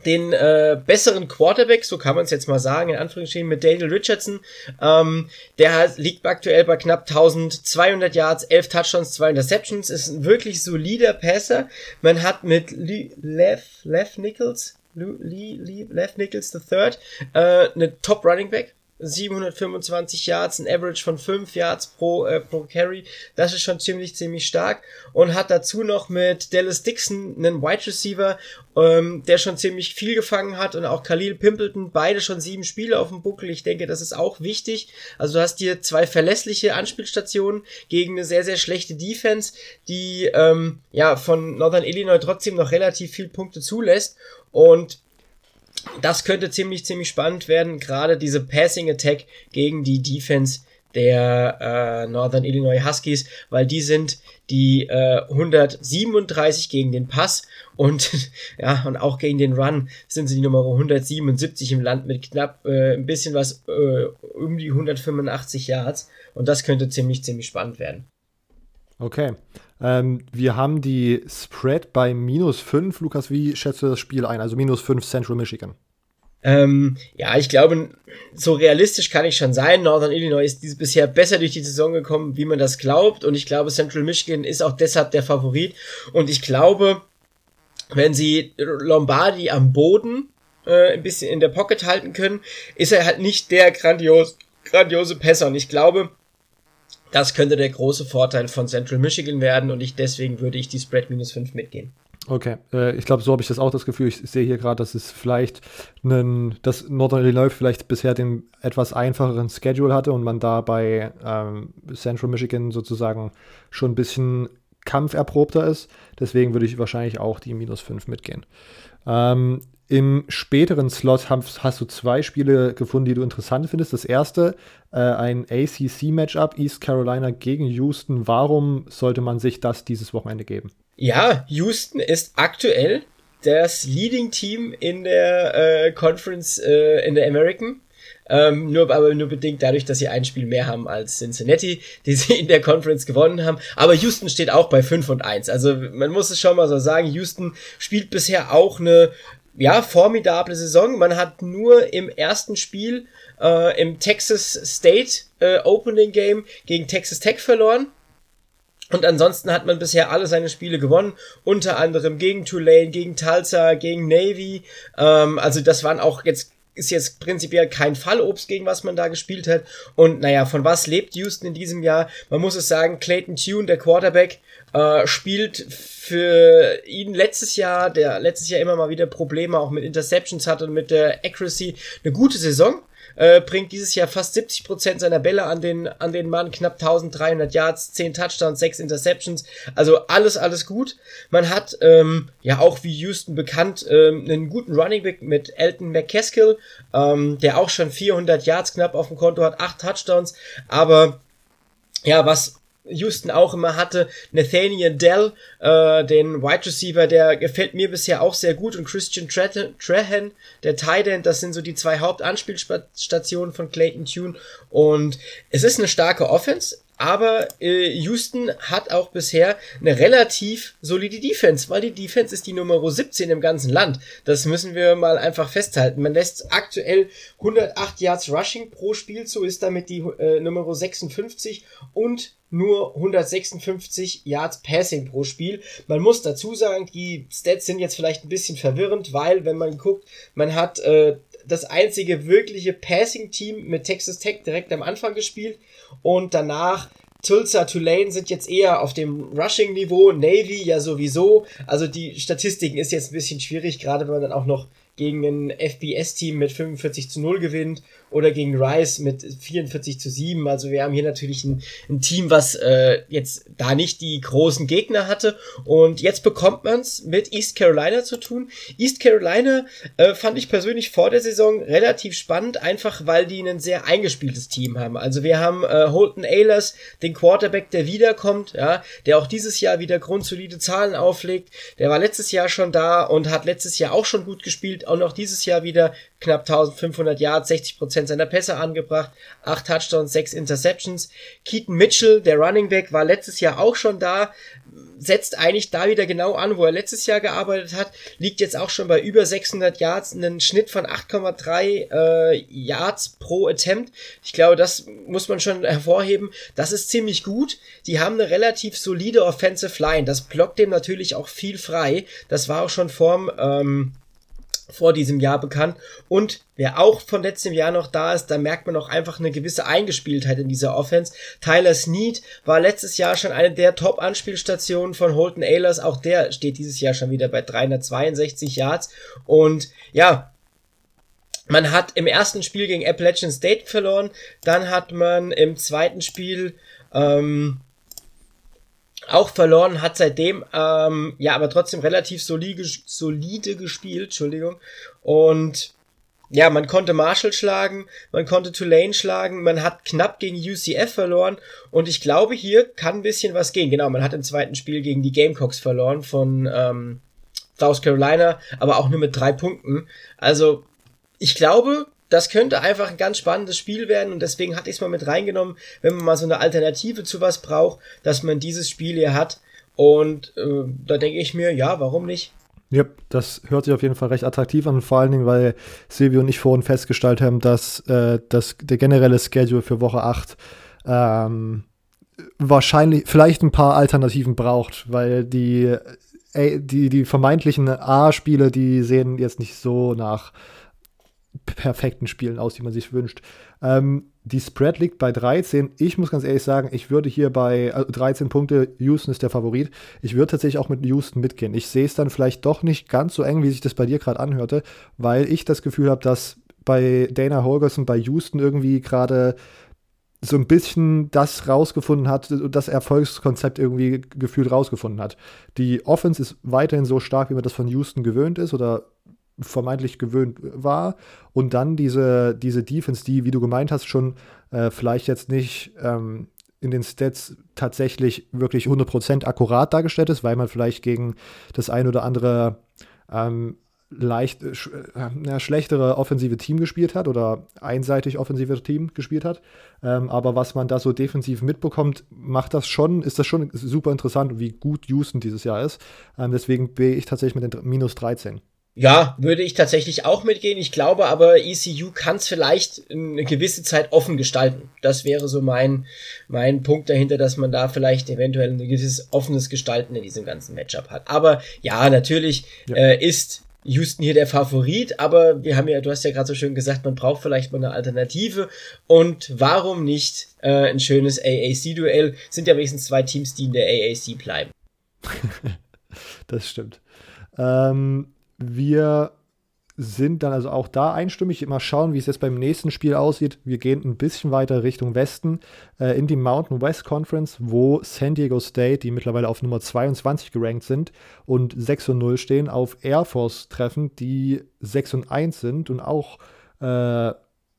den äh, besseren Quarterback, so kann man es jetzt mal sagen, in Anführungsstrichen mit Daniel Richardson. Ähm, der liegt aktuell bei knapp 1200 Yards, 11 Touchdowns, 2 Interceptions, ist ein wirklich solider Passer. Man hat mit Le Lev, Lev Nichols, Le, Le, Lev Nichols III äh, eine Top Running Back 725 Yards, ein Average von 5 Yards pro, äh, pro Carry. Das ist schon ziemlich, ziemlich stark. Und hat dazu noch mit Dallas Dixon einen Wide Receiver, ähm, der schon ziemlich viel gefangen hat und auch Khalil Pimpleton, beide schon sieben Spiele auf dem Buckel. Ich denke, das ist auch wichtig. Also du hast hier zwei verlässliche Anspielstationen gegen eine sehr, sehr schlechte Defense, die ähm, ja von Northern Illinois trotzdem noch relativ viel Punkte zulässt. Und das könnte ziemlich, ziemlich spannend werden. Gerade diese Passing Attack gegen die Defense der äh, Northern Illinois Huskies, weil die sind die äh, 137 gegen den Pass und ja und auch gegen den Run sind sie die Nummer 177 im Land mit knapp äh, ein bisschen was äh, um die 185 Yards und das könnte ziemlich ziemlich spannend werden. Okay. Ähm, wir haben die Spread bei minus 5. Lukas, wie schätzt du das Spiel ein? Also minus 5 Central Michigan. Ähm, ja, ich glaube, so realistisch kann ich schon sein. Northern Illinois ist bisher besser durch die Saison gekommen, wie man das glaubt. Und ich glaube, Central Michigan ist auch deshalb der Favorit. Und ich glaube, wenn sie Lombardi am Boden äh, ein bisschen in der Pocket halten können, ist er halt nicht der grandios, grandiose Pässer. Und ich glaube, das könnte der große Vorteil von Central Michigan werden und ich deswegen würde ich die Spread minus 5 mitgehen. Okay, äh, ich glaube, so habe ich das auch das Gefühl. Ich sehe hier gerade, dass es vielleicht einen, dass Northern Illinois vielleicht bisher den etwas einfacheren Schedule hatte und man da bei ähm, Central Michigan sozusagen schon ein bisschen kampferprobter ist. Deswegen würde ich wahrscheinlich auch die minus 5 mitgehen. Ähm, im späteren Slot hast, hast, du zwei Spiele gefunden, die du interessant findest. Das erste, äh, ein ACC-Matchup, East Carolina gegen Houston. Warum sollte man sich das dieses Wochenende geben? Ja, Houston ist aktuell das Leading Team in der äh, Conference, äh, in der American. Ähm, nur, aber nur bedingt dadurch, dass sie ein Spiel mehr haben als Cincinnati, die sie in der Conference gewonnen haben. Aber Houston steht auch bei 5 und 1. Also man muss es schon mal so sagen, Houston spielt bisher auch eine ja, formidable Saison. Man hat nur im ersten Spiel äh, im Texas State äh, Opening Game gegen Texas Tech verloren. Und ansonsten hat man bisher alle seine Spiele gewonnen, unter anderem gegen Tulane, gegen Tulsa, gegen Navy. Ähm, also das waren auch jetzt ist jetzt prinzipiell kein Fallobst, gegen was man da gespielt hat. Und naja, von was lebt Houston in diesem Jahr? Man muss es sagen, Clayton Tune, der Quarterback, äh, spielt für ihn letztes Jahr, der letztes Jahr immer mal wieder Probleme auch mit Interceptions hat und mit der Accuracy, eine gute Saison. Äh, bringt dieses Jahr fast 70% seiner Bälle an den, an den Mann, knapp 1300 Yards, 10 Touchdowns, 6 Interceptions, also alles, alles gut. Man hat, ähm, ja auch wie Houston bekannt, ähm, einen guten Running Back mit Elton McCaskill, ähm, der auch schon 400 Yards knapp auf dem Konto hat, 8 Touchdowns, aber ja, was Houston auch immer hatte. Nathaniel Dell, äh, den Wide Receiver, der gefällt mir bisher auch sehr gut. Und Christian Trahan, der Tight End, das sind so die zwei Hauptanspielstationen von Clayton Tune. Und es ist eine starke Offense. Aber äh, Houston hat auch bisher eine relativ solide Defense, weil die Defense ist die Nummer 17 im ganzen Land. Das müssen wir mal einfach festhalten. Man lässt aktuell 108 Yards Rushing pro Spiel zu, ist damit die äh, Nummer 56 und nur 156 Yards Passing pro Spiel. Man muss dazu sagen, die Stats sind jetzt vielleicht ein bisschen verwirrend, weil wenn man guckt, man hat äh, das einzige wirkliche Passing-Team mit Texas Tech direkt am Anfang gespielt und danach Tulsa, Tulane sind jetzt eher auf dem Rushing-Niveau, Navy ja sowieso. Also die Statistiken ist jetzt ein bisschen schwierig, gerade wenn man dann auch noch gegen ein FBS-Team mit 45 zu 0 gewinnt oder gegen Rice mit 44 zu 7. Also wir haben hier natürlich ein, ein Team, was äh, jetzt da nicht die großen Gegner hatte. Und jetzt bekommt man es mit East Carolina zu tun. East Carolina äh, fand ich persönlich vor der Saison relativ spannend, einfach weil die ein sehr eingespieltes Team haben. Also wir haben äh, Holton Ahlers, den Quarterback, der wiederkommt, ja, der auch dieses Jahr wieder grundsolide Zahlen auflegt. Der war letztes Jahr schon da und hat letztes Jahr auch schon gut gespielt gespielt, auch dieses Jahr wieder knapp 1500 Yards, 60% seiner Pässe angebracht, 8 Touchdowns, 6 Interceptions. Keaton Mitchell, der Running Back, war letztes Jahr auch schon da, setzt eigentlich da wieder genau an, wo er letztes Jahr gearbeitet hat, liegt jetzt auch schon bei über 600 Yards, einen Schnitt von 8,3 äh, Yards pro Attempt. Ich glaube, das muss man schon hervorheben. Das ist ziemlich gut. Die haben eine relativ solide Offensive Line. Das blockt dem natürlich auch viel frei. Das war auch schon vorm ähm, vor diesem Jahr bekannt. Und wer auch von letztem Jahr noch da ist, da merkt man auch einfach eine gewisse Eingespieltheit in dieser Offense. Tyler Snead war letztes Jahr schon eine der Top-Anspielstationen von Holton Ahlers. Auch der steht dieses Jahr schon wieder bei 362 Yards. Und ja, man hat im ersten Spiel gegen Appalachian State verloren. Dann hat man im zweiten Spiel ähm, auch verloren, hat seitdem ähm, ja aber trotzdem relativ solide, solide gespielt, Entschuldigung. Und ja, man konnte Marshall schlagen, man konnte Tulane schlagen, man hat knapp gegen UCF verloren und ich glaube, hier kann ein bisschen was gehen. Genau, man hat im zweiten Spiel gegen die Gamecocks verloren von ähm, South Carolina, aber auch nur mit drei Punkten. Also ich glaube, das könnte einfach ein ganz spannendes Spiel werden und deswegen hatte ich es mal mit reingenommen, wenn man mal so eine Alternative zu was braucht, dass man dieses Spiel hier hat. Und äh, da denke ich mir, ja, warum nicht? Ja, das hört sich auf jeden Fall recht attraktiv an, vor allen Dingen, weil Silvio und ich vorhin festgestellt haben, dass, äh, dass der generelle Schedule für Woche 8 ähm, wahrscheinlich vielleicht ein paar Alternativen braucht, weil die, äh, die, die vermeintlichen A-Spiele, die sehen jetzt nicht so nach perfekten Spielen aus, die man sich wünscht. Ähm, die Spread liegt bei 13. Ich muss ganz ehrlich sagen, ich würde hier bei also 13 Punkte, Houston ist der Favorit. Ich würde tatsächlich auch mit Houston mitgehen. Ich sehe es dann vielleicht doch nicht ganz so eng, wie sich das bei dir gerade anhörte, weil ich das Gefühl habe, dass bei Dana Holgerson bei Houston irgendwie gerade so ein bisschen das rausgefunden hat, das Erfolgskonzept irgendwie gefühlt rausgefunden hat. Die Offense ist weiterhin so stark, wie man das von Houston gewöhnt ist oder vermeintlich gewöhnt war. Und dann diese, diese Defense, die, wie du gemeint hast, schon äh, vielleicht jetzt nicht ähm, in den Stats tatsächlich wirklich 100% akkurat dargestellt ist, weil man vielleicht gegen das ein oder andere ähm, leicht äh, sch äh, schlechtere offensive Team gespielt hat oder einseitig offensive Team gespielt hat. Ähm, aber was man da so defensiv mitbekommt, macht das schon, ist das schon super interessant, wie gut Houston dieses Jahr ist. Ähm, deswegen bin ich tatsächlich mit den minus 13. Ja, würde ich tatsächlich auch mitgehen. Ich glaube aber, ECU kann es vielleicht eine gewisse Zeit offen gestalten. Das wäre so mein, mein Punkt dahinter, dass man da vielleicht eventuell ein gewisses offenes Gestalten in diesem ganzen Matchup hat. Aber ja, natürlich ja. Äh, ist Houston hier der Favorit, aber wir haben ja, du hast ja gerade so schön gesagt, man braucht vielleicht mal eine Alternative. Und warum nicht äh, ein schönes AAC-Duell? Sind ja wenigstens zwei Teams, die in der AAC bleiben. das stimmt. Ähm, wir sind dann also auch da einstimmig. Mal schauen, wie es jetzt beim nächsten Spiel aussieht. Wir gehen ein bisschen weiter Richtung Westen äh, in die Mountain West Conference, wo San Diego State, die mittlerweile auf Nummer 22 gerankt sind und 6 und 0 stehen, auf Air Force treffen, die 6 und 1 sind und auch äh,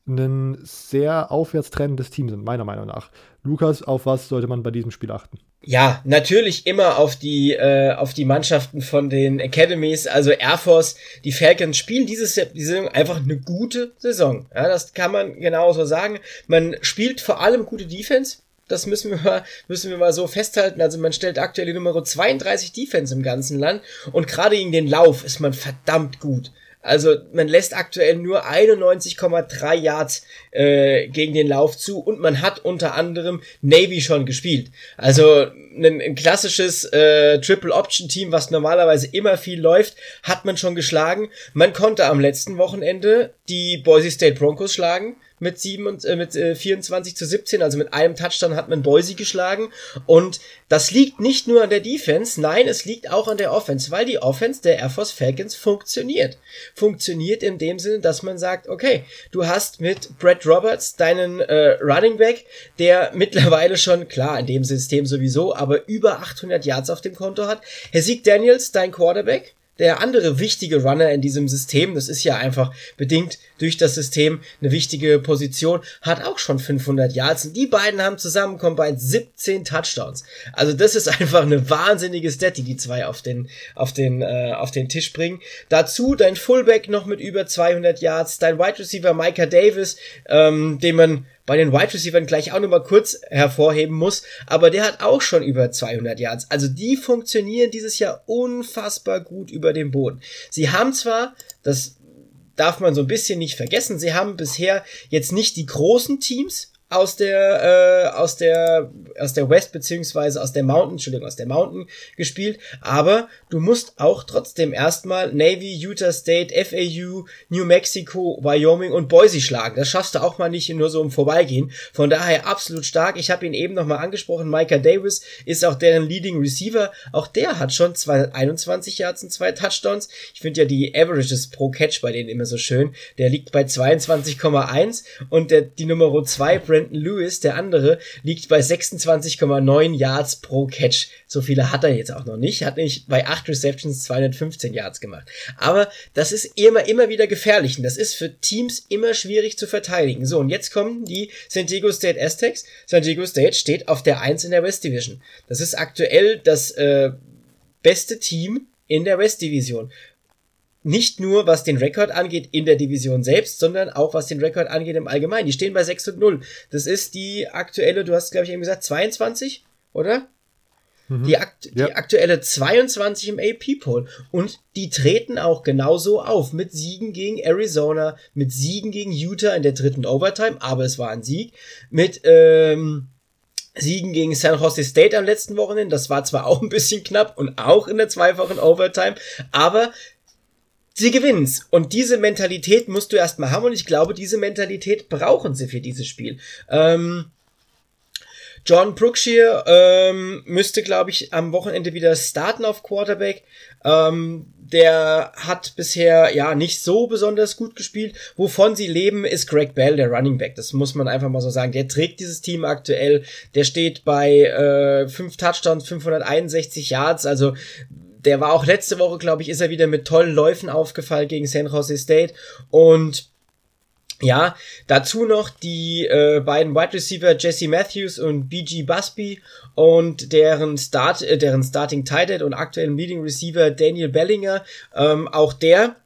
ein sehr aufwärtstrendendes Team sind, meiner Meinung nach. Lukas, auf was sollte man bei diesem Spiel achten? Ja, natürlich immer auf die, äh, auf die Mannschaften von den Academies, also Air Force, die Falcons spielen dieses Saison einfach eine gute Saison. Ja, das kann man genauso sagen. Man spielt vor allem gute Defense. Das müssen wir mal, müssen wir mal so festhalten. Also man stellt aktuell die Nummer 32 Defense im ganzen Land und gerade gegen den Lauf ist man verdammt gut. Also man lässt aktuell nur 91,3 Yards äh, gegen den Lauf zu und man hat unter anderem Navy schon gespielt. Also ein, ein klassisches äh, Triple Option Team, was normalerweise immer viel läuft, hat man schon geschlagen. Man konnte am letzten Wochenende die Boise State Broncos schlagen mit, sieben und, äh, mit äh, 24 zu 17, also mit einem Touchdown hat man Boise geschlagen. Und das liegt nicht nur an der Defense, nein, es liegt auch an der Offense, weil die Offense der Air Force Falcons funktioniert. Funktioniert in dem Sinne, dass man sagt, okay, du hast mit Brett Roberts deinen äh, Running Back, der mittlerweile schon, klar, in dem System sowieso, aber über 800 Yards auf dem Konto hat. Herr Sieg Daniels, dein Quarterback, der andere wichtige Runner in diesem System, das ist ja einfach bedingt durch das System eine wichtige Position, hat auch schon 500 Yards und die beiden haben zusammen combined 17 Touchdowns. Also das ist einfach eine wahnsinnige Stat, die die zwei auf den auf den äh, auf den Tisch bringen. Dazu dein Fullback noch mit über 200 Yards, dein Wide Receiver Micah Davis, ähm, den man bei den Wide Receivers gleich auch nochmal kurz hervorheben muss, aber der hat auch schon über 200 Yards. Also die funktionieren dieses Jahr unfassbar gut über den Boden. Sie haben zwar, das darf man so ein bisschen nicht vergessen, sie haben bisher jetzt nicht die großen Teams, aus der äh, aus der aus der West beziehungsweise aus der Mountain, Entschuldigung, aus der Mountain gespielt, aber du musst auch trotzdem erstmal Navy, Utah State, FAU, New Mexico, Wyoming und Boise schlagen. Das schaffst du auch mal nicht nur so im Vorbeigehen. Von daher absolut stark. Ich habe ihn eben noch mal angesprochen. Micah Davis ist auch deren Leading Receiver. Auch der hat schon 221 Yards und zwei Touchdowns. Ich finde ja die Averages pro Catch bei denen immer so schön. Der liegt bei 22,1 und der die Nummer 2 Brandon Lewis, der andere, liegt bei 26,9 Yards pro Catch. So viele hat er jetzt auch noch nicht. Hat nämlich bei 8 Receptions 215 Yards gemacht. Aber das ist immer, immer wieder gefährlich. Und das ist für Teams immer schwierig zu verteidigen. So, und jetzt kommen die San Diego State Aztecs. San Diego State steht auf der 1 in der West Division. Das ist aktuell das äh, beste Team in der West Division nicht nur was den Rekord angeht in der Division selbst, sondern auch was den Rekord angeht im Allgemeinen. Die stehen bei 6 und 0. Das ist die aktuelle, du hast glaube ich eben gesagt 22, oder? Mhm. Die, akt ja. die aktuelle 22 im AP-Poll. Und die treten auch genauso auf mit Siegen gegen Arizona, mit Siegen gegen Utah in der dritten Overtime, aber es war ein Sieg, mit ähm, Siegen gegen San Jose State am letzten Wochenende. Das war zwar auch ein bisschen knapp und auch in der zweifachen Overtime, aber sie gewinnt's. Und diese Mentalität musst du erstmal haben und ich glaube, diese Mentalität brauchen sie für dieses Spiel. Ähm, John Brookshire ähm, müsste, glaube ich, am Wochenende wieder starten auf Quarterback. Ähm, der hat bisher ja nicht so besonders gut gespielt. Wovon sie leben, ist Greg Bell, der Running Back. Das muss man einfach mal so sagen. Der trägt dieses Team aktuell. Der steht bei äh, fünf Touchdowns, 561 Yards. Also der war auch letzte Woche, glaube ich, ist er wieder mit tollen Läufen aufgefallen gegen San Jose State. Und ja, dazu noch die äh, beiden Wide Receiver Jesse Matthews und BG Busby und deren Start, äh, deren Starting Tight und aktuellen Leading Receiver Daniel Bellinger. Ähm, auch der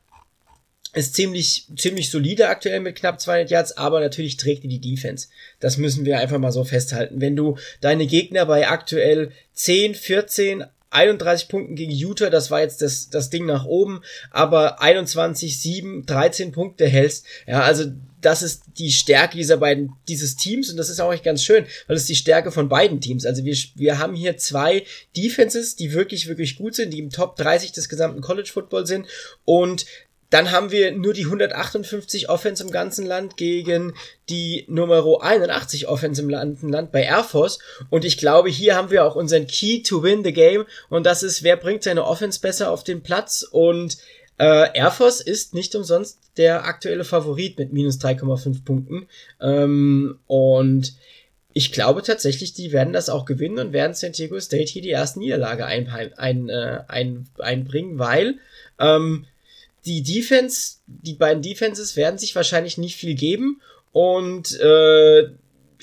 ist ziemlich, ziemlich solide aktuell mit knapp 200 Yards, aber natürlich trägt die Defense. Das müssen wir einfach mal so festhalten. Wenn du deine Gegner bei aktuell 10, 14, 31 Punkten gegen Utah, das war jetzt das, das Ding nach oben, aber 21, 7, 13 Punkte hältst. Ja, also das ist die Stärke dieser beiden, dieses Teams und das ist auch echt ganz schön, weil es die Stärke von beiden Teams. Also wir, wir haben hier zwei Defenses, die wirklich, wirklich gut sind, die im Top 30 des gesamten College Football sind und dann haben wir nur die 158 Offense im ganzen Land gegen die Nummer 81 Offense im Land bei Air Force. Und ich glaube, hier haben wir auch unseren Key to win the game. Und das ist, wer bringt seine Offense besser auf den Platz? Und äh, Air Force ist nicht umsonst der aktuelle Favorit mit minus 3,5 Punkten. Ähm, und ich glaube tatsächlich, die werden das auch gewinnen und werden San Diego State hier die erste Niederlage ein, ein, äh, ein, einbringen, weil ähm, die Defense, die beiden Defenses werden sich wahrscheinlich nicht viel geben und äh,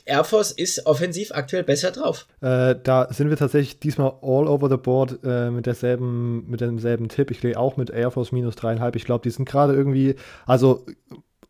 Air Force ist offensiv aktuell besser drauf. Äh, da sind wir tatsächlich diesmal all over the board äh, mit derselben, mit demselben Tipp. Ich gehe auch mit Air Force minus dreieinhalb. Ich glaube, die sind gerade irgendwie, also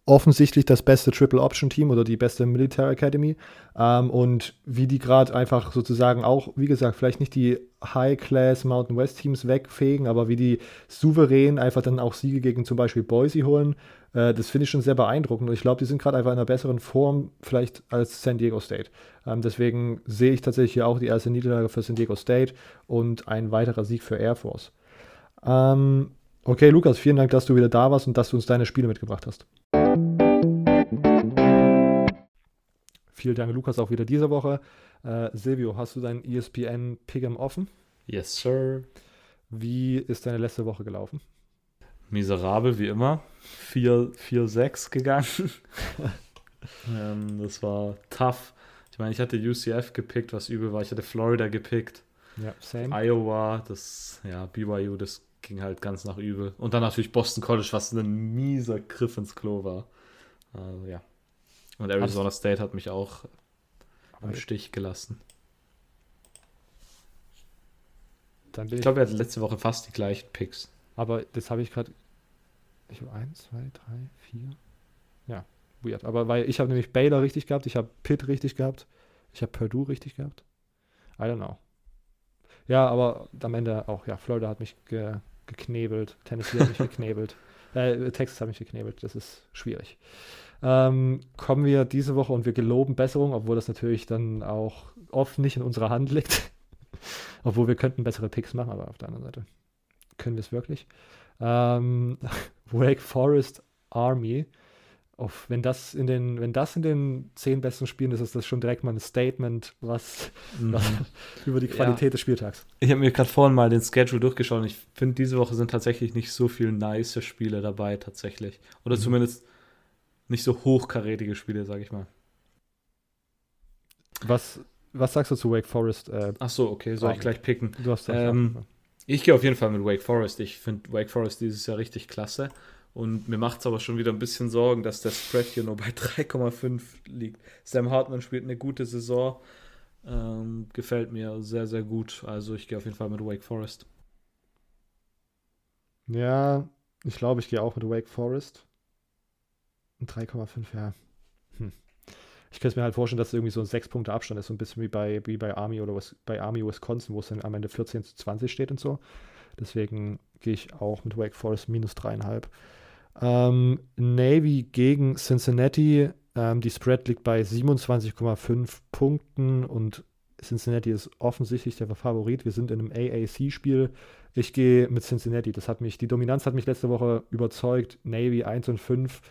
offensichtlich das beste Triple Option Team oder die beste Military Academy. Ähm, und wie die gerade einfach sozusagen auch, wie gesagt, vielleicht nicht die High-Class Mountain West Teams wegfegen, aber wie die souverän einfach dann auch Siege gegen zum Beispiel Boise holen, äh, das finde ich schon sehr beeindruckend. Und ich glaube, die sind gerade einfach in einer besseren Form vielleicht als San Diego State. Ähm, deswegen sehe ich tatsächlich hier auch die erste Niederlage für San Diego State und ein weiterer Sieg für Air Force. Ähm, okay, Lukas, vielen Dank, dass du wieder da warst und dass du uns deine Spiele mitgebracht hast. Vielen Dank, Lukas, auch wieder diese Woche. Äh, Silvio, hast du dein ESPN Pick'em offen? Yes, sir. Wie ist deine letzte Woche gelaufen? Miserabel, wie immer. 4-6 gegangen. ähm, das war tough. Ich meine, ich hatte UCF gepickt, was übel war. Ich hatte Florida gepickt. Ja, same. Iowa, das, ja, BYU, das ging halt ganz nach übel. Und dann natürlich Boston College, was ein mieser Griff ins Klo war. Also, ja. Und Arizona State hat mich auch im Stich gelassen. Ich glaube, wir hatten letzte Woche fast die gleichen Picks. Aber das habe ich gerade. Ich habe eins, zwei, drei, vier. Ja, weird. Aber weil ich habe nämlich Baylor richtig gehabt, ich habe Pitt richtig gehabt, ich habe Purdue richtig gehabt. I don't know. Ja, aber am Ende auch, ja, Florida hat mich ge geknebelt, Tennessee hat mich geknebelt, äh, Texas hat mich geknebelt, das ist schwierig. Ähm, kommen wir diese Woche und wir geloben Besserung, obwohl das natürlich dann auch oft nicht in unserer Hand liegt. obwohl wir könnten bessere Picks machen, aber auf der anderen Seite können wir es wirklich. Ähm, Wake Forest Army. Auf, wenn, das in den, wenn das in den zehn besten Spielen ist, ist das schon direkt mal ein Statement, was, was über die Qualität Ja. des Spieltags. Ich habe mir gerade vorhin mal den Schedule durchgeschaut und ich finde, diese Woche sind tatsächlich nicht so viele nice Spiele dabei, tatsächlich. Oder Mhm. zumindest nicht so hochkarätige Spiele, sage ich mal. Was, was sagst du zu Wake Forest? Äh, Ach so, okay, soll ich gleich picken. du hast Ähm, Ich gehe auf jeden Fall mit Wake Forest. Ich finde Wake Forest dieses Jahr richtig klasse. Und mir macht es aber schon wieder ein bisschen Sorgen, dass der Spread hier nur bei 3,5 liegt. Sam Hartman spielt eine gute Saison. Ähm, gefällt mir sehr, sehr gut. Also ich gehe auf jeden Fall mit Wake Forest. ja, ich glaube, ich gehe auch mit Wake Forest. Ein 3,5, ja. Hm. Ich könnte mir halt vorstellen, dass es irgendwie so ein 6 Punkte Abstand ist, so ein bisschen wie bei, wie bei Army oder was, bei Army Wisconsin, wo es dann am Ende 14 zu 20 steht und so. Deswegen gehe ich auch mit Wake Forest minus 3,5. Ähm, Navy gegen Cincinnati. Ähm, die Spread liegt bei 27,5 Punkten und Cincinnati ist offensichtlich der Favorit. Wir sind in einem AAC-Spiel. Ich gehe mit Cincinnati. Das hat mich, die Dominanz hat mich letzte Woche überzeugt. Navy 1 und 5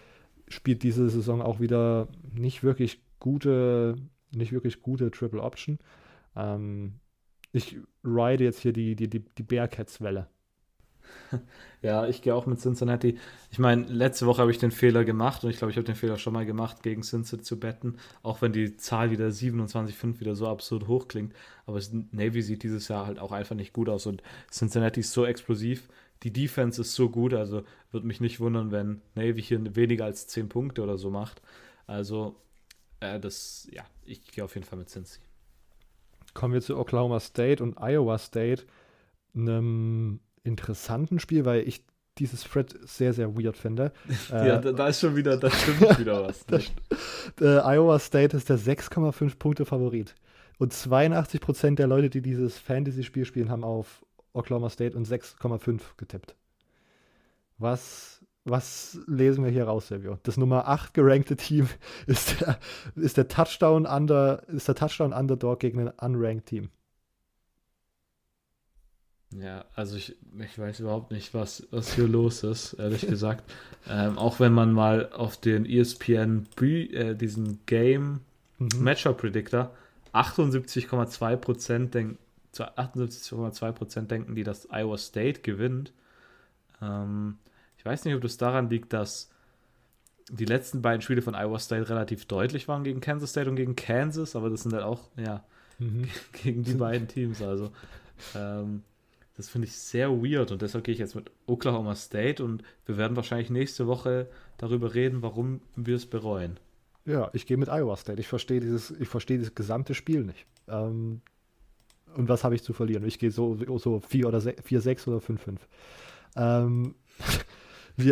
spielt diese Saison auch wieder nicht wirklich gute, nicht wirklich gute Triple Option. Ähm, ich ride jetzt hier die, die, die, die Bearcats-Welle. Ja, ich gehe auch mit Cincinnati. Ich meine, letzte Woche habe ich den Fehler gemacht und ich glaube, ich habe den Fehler schon mal gemacht, gegen Cincinnati zu betten, auch wenn die Zahl wieder 27,5 wieder so absurd hoch klingt. Aber Navy sieht dieses Jahr halt auch einfach nicht gut aus und Cincinnati ist so explosiv. Die Defense ist so gut, also würde mich nicht wundern, wenn Navy hier weniger als 10 Punkte oder so macht. Also, äh, das, ja, ich gehe auf jeden Fall mit Cincy. Kommen wir zu Oklahoma State und Iowa State. Einem interessanten Spiel, weil ich dieses Spread sehr, sehr weird finde. Äh, ja, da, da ist schon wieder, da stimmt wieder was. Das äh, Iowa State ist der 6,5 Punkte Favorit. Und 82% der Leute, die dieses Fantasy-Spiel spielen, haben auf Oklahoma State und 6,5 getippt. Was, was lesen wir hier raus, Silvio? Das Nummer 8 gerankte Team ist der, ist der Touchdown Under, ist der Touchdown Underdog gegen ein unranked Team. Ja, also ich, ich weiß überhaupt nicht, was, was hier los ist, ehrlich gesagt. Ähm, auch wenn man mal auf den ESPN, äh, diesen Game Mhm. Matchup Predictor, 78,2% denken, zu 78,2% denken die, dass Iowa State gewinnt. Ähm, ich weiß nicht, ob das daran liegt, dass die letzten beiden Spiele von Iowa State relativ deutlich waren gegen Kansas State und gegen Kansas, aber das sind halt auch, ja, Mhm. gegen die beiden Teams. Also, ähm, das finde ich sehr weird und deshalb gehe ich jetzt mit Oklahoma State und wir werden wahrscheinlich nächste Woche darüber reden, warum wir es bereuen. Ja, ich gehe mit Iowa State. Ich verstehe dieses, ich verstehe dieses gesamte Spiel nicht. Ähm, und was habe ich zu verlieren? Ich gehe so, so 4 oder 4, 6 oder 5, 5. Ähm,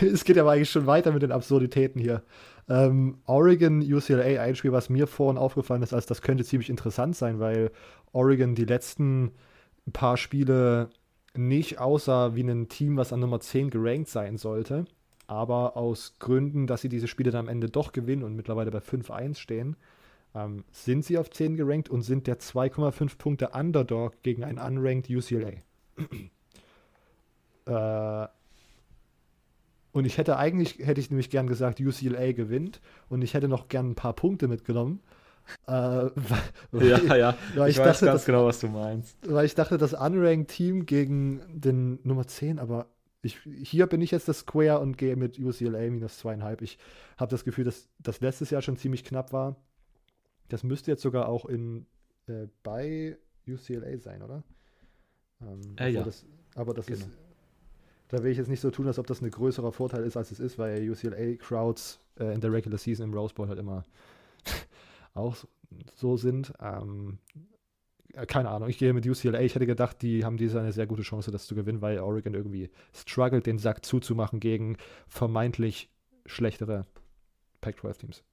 es geht aber eigentlich schon weiter mit den Absurditäten hier. Ähm, Oregon, UCLA, ein Spiel, was mir vorhin aufgefallen ist, als das könnte ziemlich interessant sein, weil Oregon die letzten paar Spiele nicht aussah wie ein Team, was an Nummer 10 gerankt sein sollte aber aus Gründen, dass sie diese Spiele dann am Ende doch gewinnen und mittlerweile bei 5-1 stehen, ähm, sind sie auf 10 gerankt und sind der 2,5 Punkte Underdog gegen ein unranked UCLA. äh, und ich hätte eigentlich, hätte ich nämlich gern gesagt, UCLA gewinnt und ich hätte noch gern ein paar Punkte mitgenommen. Äh, weil, Ja, ja, weil ich, ich weiß dachte, ganz das- genau, was du meinst. weil ich dachte, das unranked Team gegen den Nummer 10, aber ich, hier bin ich jetzt das Square und gehe mit UCLA minus zweieinhalb. Ich habe das Gefühl, dass das letztes Jahr schon ziemlich knapp war. Das müsste jetzt sogar auch in, äh, bei UCLA sein, oder? Ähm, Äh, obwohl ja. Das, Aber das Genau. ist. Da will ich jetzt nicht so tun, als ob das ein größerer Vorteil ist, als es ist, weil UCLA-Crowds äh, in der Regular Season im Rose Bowl halt immer auch so- so sind. Ähm, äh, keine Ahnung, ich gehe mit UCLA. Ich hätte gedacht, die haben diese eine sehr gute Chance, das zu gewinnen, weil Oregon irgendwie struggelt, den Sack zuzumachen gegen vermeintlich schlechtere Pac-12-Teams.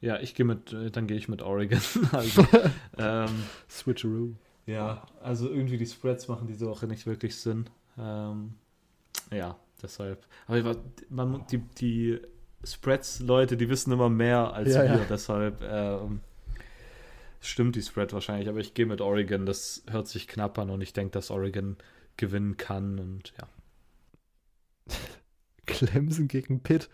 Ja, ich gehe mit, äh, dann gehe ich mit Oregon. also, ähm, Switcheroo. ja, also irgendwie die Spreads machen diese Woche nicht wirklich Sinn. Ähm, ja, deshalb. Aber ich war- man, die, die Spreads-Leute, die wissen immer mehr als Ja, wir, ja. deshalb ähm, stimmt die Spread wahrscheinlich. Aber ich gehe mit Oregon, das hört sich knapp an und ich denke, dass Oregon gewinnen kann und ja. Clemson gegen Pitt.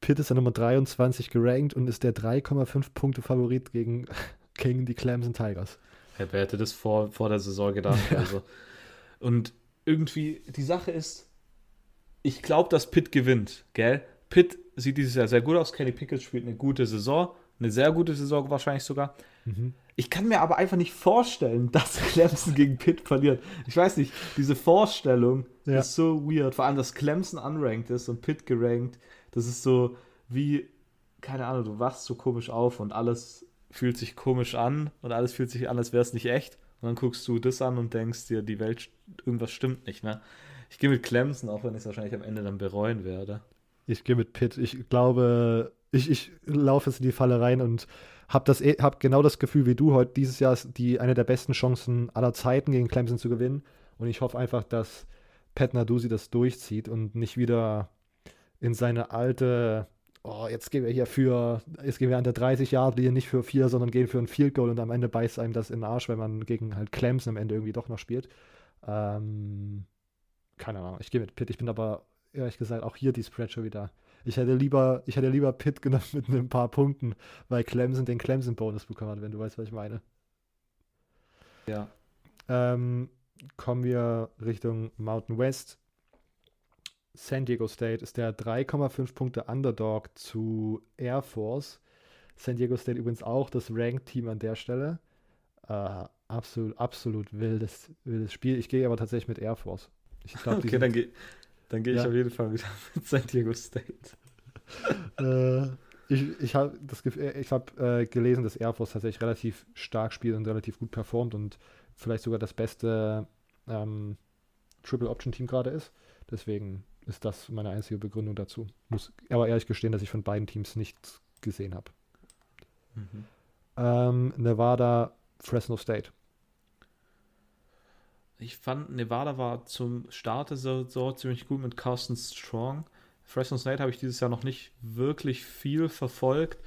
Pitt ist der Nummer 23 gerankt und ist der 3,5 Punkte Favorit gegen, gegen die Clemson Tigers. Ja, wer hätte das vor, vor der Saison gedacht? Also. Und irgendwie, die Sache ist, ich glaube, dass Pitt gewinnt, gell? Pitt sieht dieses Jahr sehr gut aus. Kenny Pickett spielt eine gute Saison, eine sehr gute Saison wahrscheinlich sogar. Ich kann mir aber einfach nicht vorstellen, dass Clemson gegen Pitt verliert. Ich weiß nicht, diese Vorstellung Ja. ist so weird. Vor allem, dass Clemson unranked ist und Pitt gerankt. Das ist so wie, keine Ahnung, du wachst so komisch auf und alles fühlt sich komisch an und alles fühlt sich an, als wäre es nicht echt. Und dann guckst du das an und denkst dir, die Welt, irgendwas stimmt nicht, ne? Ich gehe mit Clemson, auch wenn ich es wahrscheinlich am Ende dann bereuen werde. Ich gehe mit Pitt. Ich glaube, ich, ich laufe jetzt in die Falle rein und habe hab genau das Gefühl wie du heute. Dieses Jahr ist die eine der besten Chancen aller Zeiten gegen Clemson zu gewinnen. Und ich hoffe einfach, dass Pat Narduzzi das durchzieht und nicht wieder in seine alte, oh, jetzt gehen wir hier für, jetzt gehen wir an der 30 Yard linie nicht für vier, sondern gehen für ein Field Goal und am Ende beißt einem das in den Arsch, wenn man gegen halt Clemson am Ende irgendwie doch noch spielt. Ähm, keine Ahnung, ich gehe mit Pitt. Ich bin aber ehrlich gesagt auch hier die Spread schon wieder. Ich hätte lieber, ich hätte lieber Pitt genommen mit ein paar Punkten, weil Clemson den Clemson-Bonus bekommen hat, wenn du weißt, was ich meine. Ja. Ähm, kommen wir Richtung Mountain West. San Diego State ist der 3,5 Punkte Underdog zu Air Force. San Diego State übrigens auch das Ranked-Team an der Stelle. Äh, absolut, absolut wildes, wildes Spiel. Ich gehe aber tatsächlich mit Air Force. Ich glaube, die Okay, dann gehe dann geh ich Ja. auf jeden Fall wieder mit San Diego State. äh, ich ich habe ich habe äh, gelesen, dass Air Force tatsächlich relativ stark spielt und relativ gut performt und vielleicht sogar das beste ähm, Triple Option Team gerade ist. Deswegen ist das meine einzige Begründung dazu. Muss aber ehrlich gestehen, dass ich von beiden Teams nichts gesehen habe. Mhm. Ähm, Nevada, Fresno State. Ich fand, Nevada war zum Start der Saison ziemlich gut mit Carsten Strong. Fresno State habe ich dieses Jahr noch nicht wirklich viel verfolgt.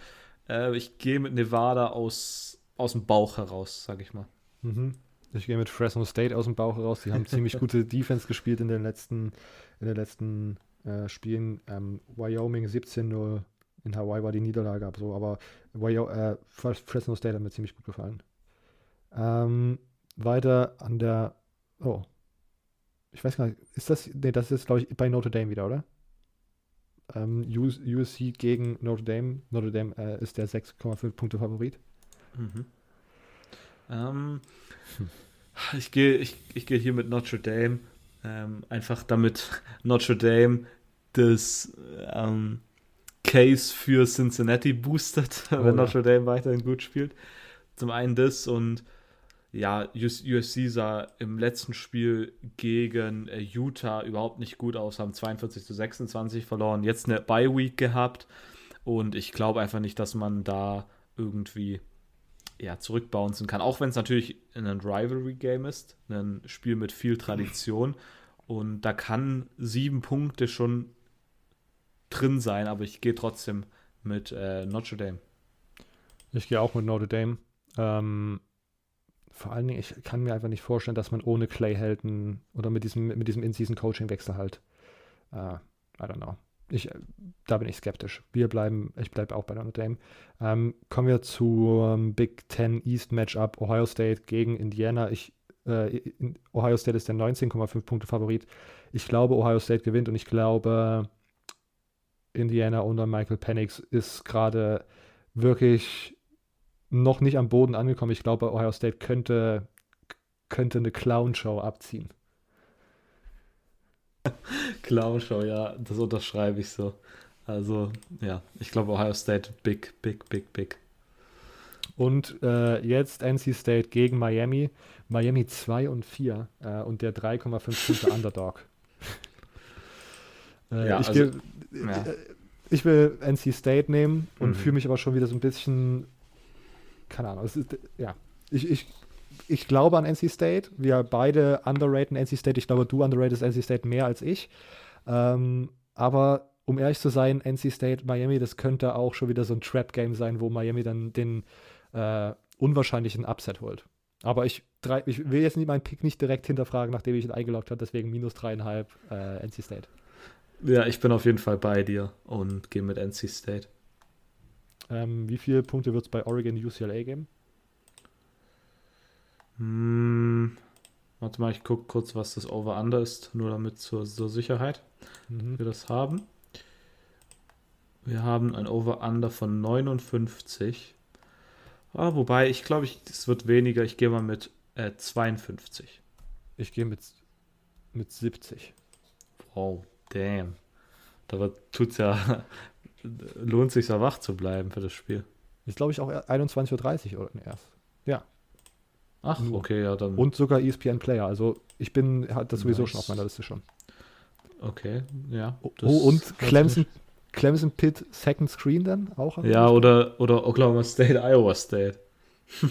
Äh, ich gehe mit Nevada aus, aus dem Bauch heraus, sage ich mal. Mhm. Ich gehe mit Fresno State aus dem Bauch heraus. Die haben ziemlich gute Defense gespielt in den letzten, in den letzten äh, Spielen. Ähm, Wyoming 17-0. In Hawaii war die Niederlage ab so, aber Wyo äh, Fres- Fresno State hat mir ziemlich gut gefallen. Ähm, weiter an der. Oh. Ich weiß gar nicht, ist das. Nee, das ist, glaube ich, bei Notre Dame wieder, oder? Ähm, US, USC gegen Notre Dame. Notre Dame äh, ist der 6,5 Punkte Favorit. Mhm. Ähm, ich gehe ich, ich gehe hier mit Notre Dame. Ähm, einfach damit Notre Dame das ähm, Case für Cincinnati boostet, Oh wenn ja. Notre Dame weiterhin gut spielt. Zum einen das und ja, US USC sah im letzten Spiel gegen äh, Utah überhaupt nicht gut aus, haben 42 zu 26 verloren, jetzt eine Bye Week gehabt und ich glaube einfach nicht, dass man da irgendwie ja, zurückbouncen kann. Auch wenn es natürlich ein Rivalry-Game ist, ein Spiel mit viel Tradition. Und da kann sieben Punkte schon drin sein, aber ich gehe trotzdem mit äh, Notre Dame. Ich gehe auch mit Notre Dame. Ähm, vor allen Dingen, ich kann mir einfach nicht vorstellen, dass man ohne Clay Helton oder mit diesem, mit diesem In-Season-Coaching-Wechsel halt, äh, I don't know. Ich, äh, da bin ich skeptisch. Wir bleiben, ich bleibe auch bei Notre Dame. Ähm, kommen wir zum Big Ten East Matchup Ohio State gegen Indiana. Ich, äh, Ohio State ist der 19,5 Punkte Favorit. Ich glaube, Ohio State gewinnt und ich glaube, Indiana unter Michael Penix ist gerade wirklich noch nicht am Boden angekommen. Ich glaube, Ohio State könnte, könnte eine Clown-Show abziehen. Clown-Show, ja, das unterschreibe ich so. Also, ja, ich glaube Ohio State, big, big, big, big. Und äh, jetzt NC State gegen Miami. Miami 2 und 4 äh, und der 3,5 Punkte Underdog. äh, Ja, ich, also, geb- ja. äh, ich will NC State nehmen und Mhm. fühle mich aber schon wieder so ein bisschen, keine Ahnung, es ist, ja, ich, ich, ich glaube an NC State. Wir beide underraten NC State. Ich glaube, du underratest NC State mehr als ich. Ähm, aber um ehrlich zu sein, NC State, Miami, das könnte auch schon wieder so ein Trap-Game sein, wo Miami dann den äh, unwahrscheinlichen Upset holt. Aber ich, drei, ich will jetzt nicht meinen Pick nicht direkt hinterfragen, nachdem ich ihn eingeloggt habe, deswegen minus dreieinhalb äh, NC State. Ja, ich bin auf jeden Fall bei dir und gehe mit NC State. Ähm, wie viele Punkte wird es bei Oregon UCLA geben? Hm, warte mal, ich gucke kurz, was das Over-Under ist, nur damit zur, zur Sicherheit Mhm. wir das haben. Wir haben ein Over-Under von 59. Ah, wobei, ich glaube, ich, es wird weniger. Ich gehe mal mit äh, 52. Ich gehe mit, mit 70. Wow, damn. Da tut's ja, lohnt sich ja wach zu bleiben für das Spiel. Ist, glaube ich, auch 21.30 Uhr oder erst. Ja. Ach, Nur. okay, ja, dann. Und sogar ESPN Player. Also ich bin, hat das sowieso Nice. schon auf meiner Liste schon. Okay, ja. Oh, das und Clemson, Clemson Pitt Second Screen dann auch? Ja, oder, oder Oklahoma State, Iowa State.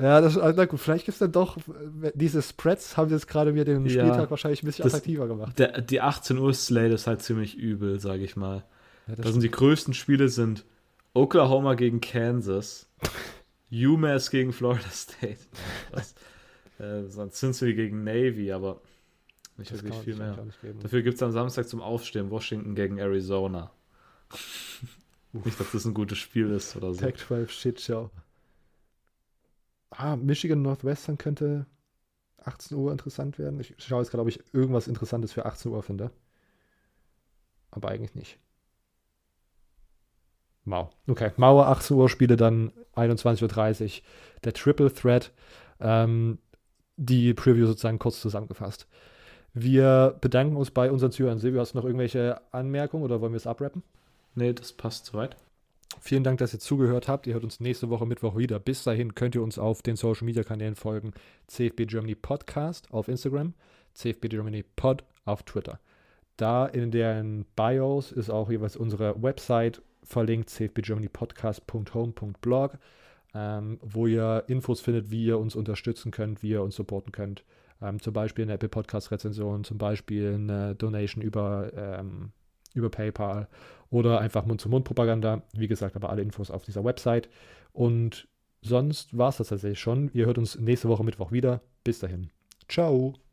Ja, das, also, na gut, vielleicht gibt es dann doch, äh, diese Spreads haben jetzt gerade mir den Ja, Spieltag wahrscheinlich ein bisschen das- attraktiver gemacht. Der, die 18 Uhr Slate ist halt ziemlich übel, sage ich mal. Ja, das Da sind die größten Spiele sind Oklahoma gegen Kansas, UMass gegen Florida State. Was? Äh, sonst Cincinnati gegen Navy, aber nicht das wirklich viel mehr. Dafür gibt es am Samstag zum Aufstehen Washington gegen Arizona. nicht, dass das ein gutes Spiel ist oder so. Pac-12 Shit Show. Ah, Michigan Northwestern könnte 18 Uhr interessant werden. Ich schaue jetzt gerade, ob ich irgendwas Interessantes für 18 Uhr finde. Aber eigentlich nicht. Mau. Okay, Mauer 18 Uhr Spiele dann 21.30 Uhr. Der Triple Threat. Ähm, die Preview sozusagen kurz zusammengefasst. Wir bedanken uns bei unseren Zuhörern. Silvio, hast du noch irgendwelche Anmerkungen oder wollen wir es abrappen? Nee, das passt soweit. Vielen Dank, dass ihr zugehört habt. Ihr hört uns nächste Woche Mittwoch wieder. Bis dahin könnt ihr uns auf den Social Media Kanälen folgen. CFB Germany Podcast auf Instagram, CFB Germany Pod auf Twitter. Da in deren Bios ist auch jeweils unsere Website verlinkt, cfbgermanypodcast.home.blog, ähm, wo ihr Infos findet, wie ihr uns unterstützen könnt, wie ihr uns supporten könnt. Ähm, zum Beispiel eine Apple Podcast Rezension, zum Beispiel eine Donation über, ähm, über PayPal oder einfach Mund-zu-Mund-Propaganda. Wie gesagt, aber alle Infos auf dieser Website. Und sonst war es das tatsächlich schon. Ihr hört uns nächste Woche Mittwoch wieder. Bis dahin. Ciao.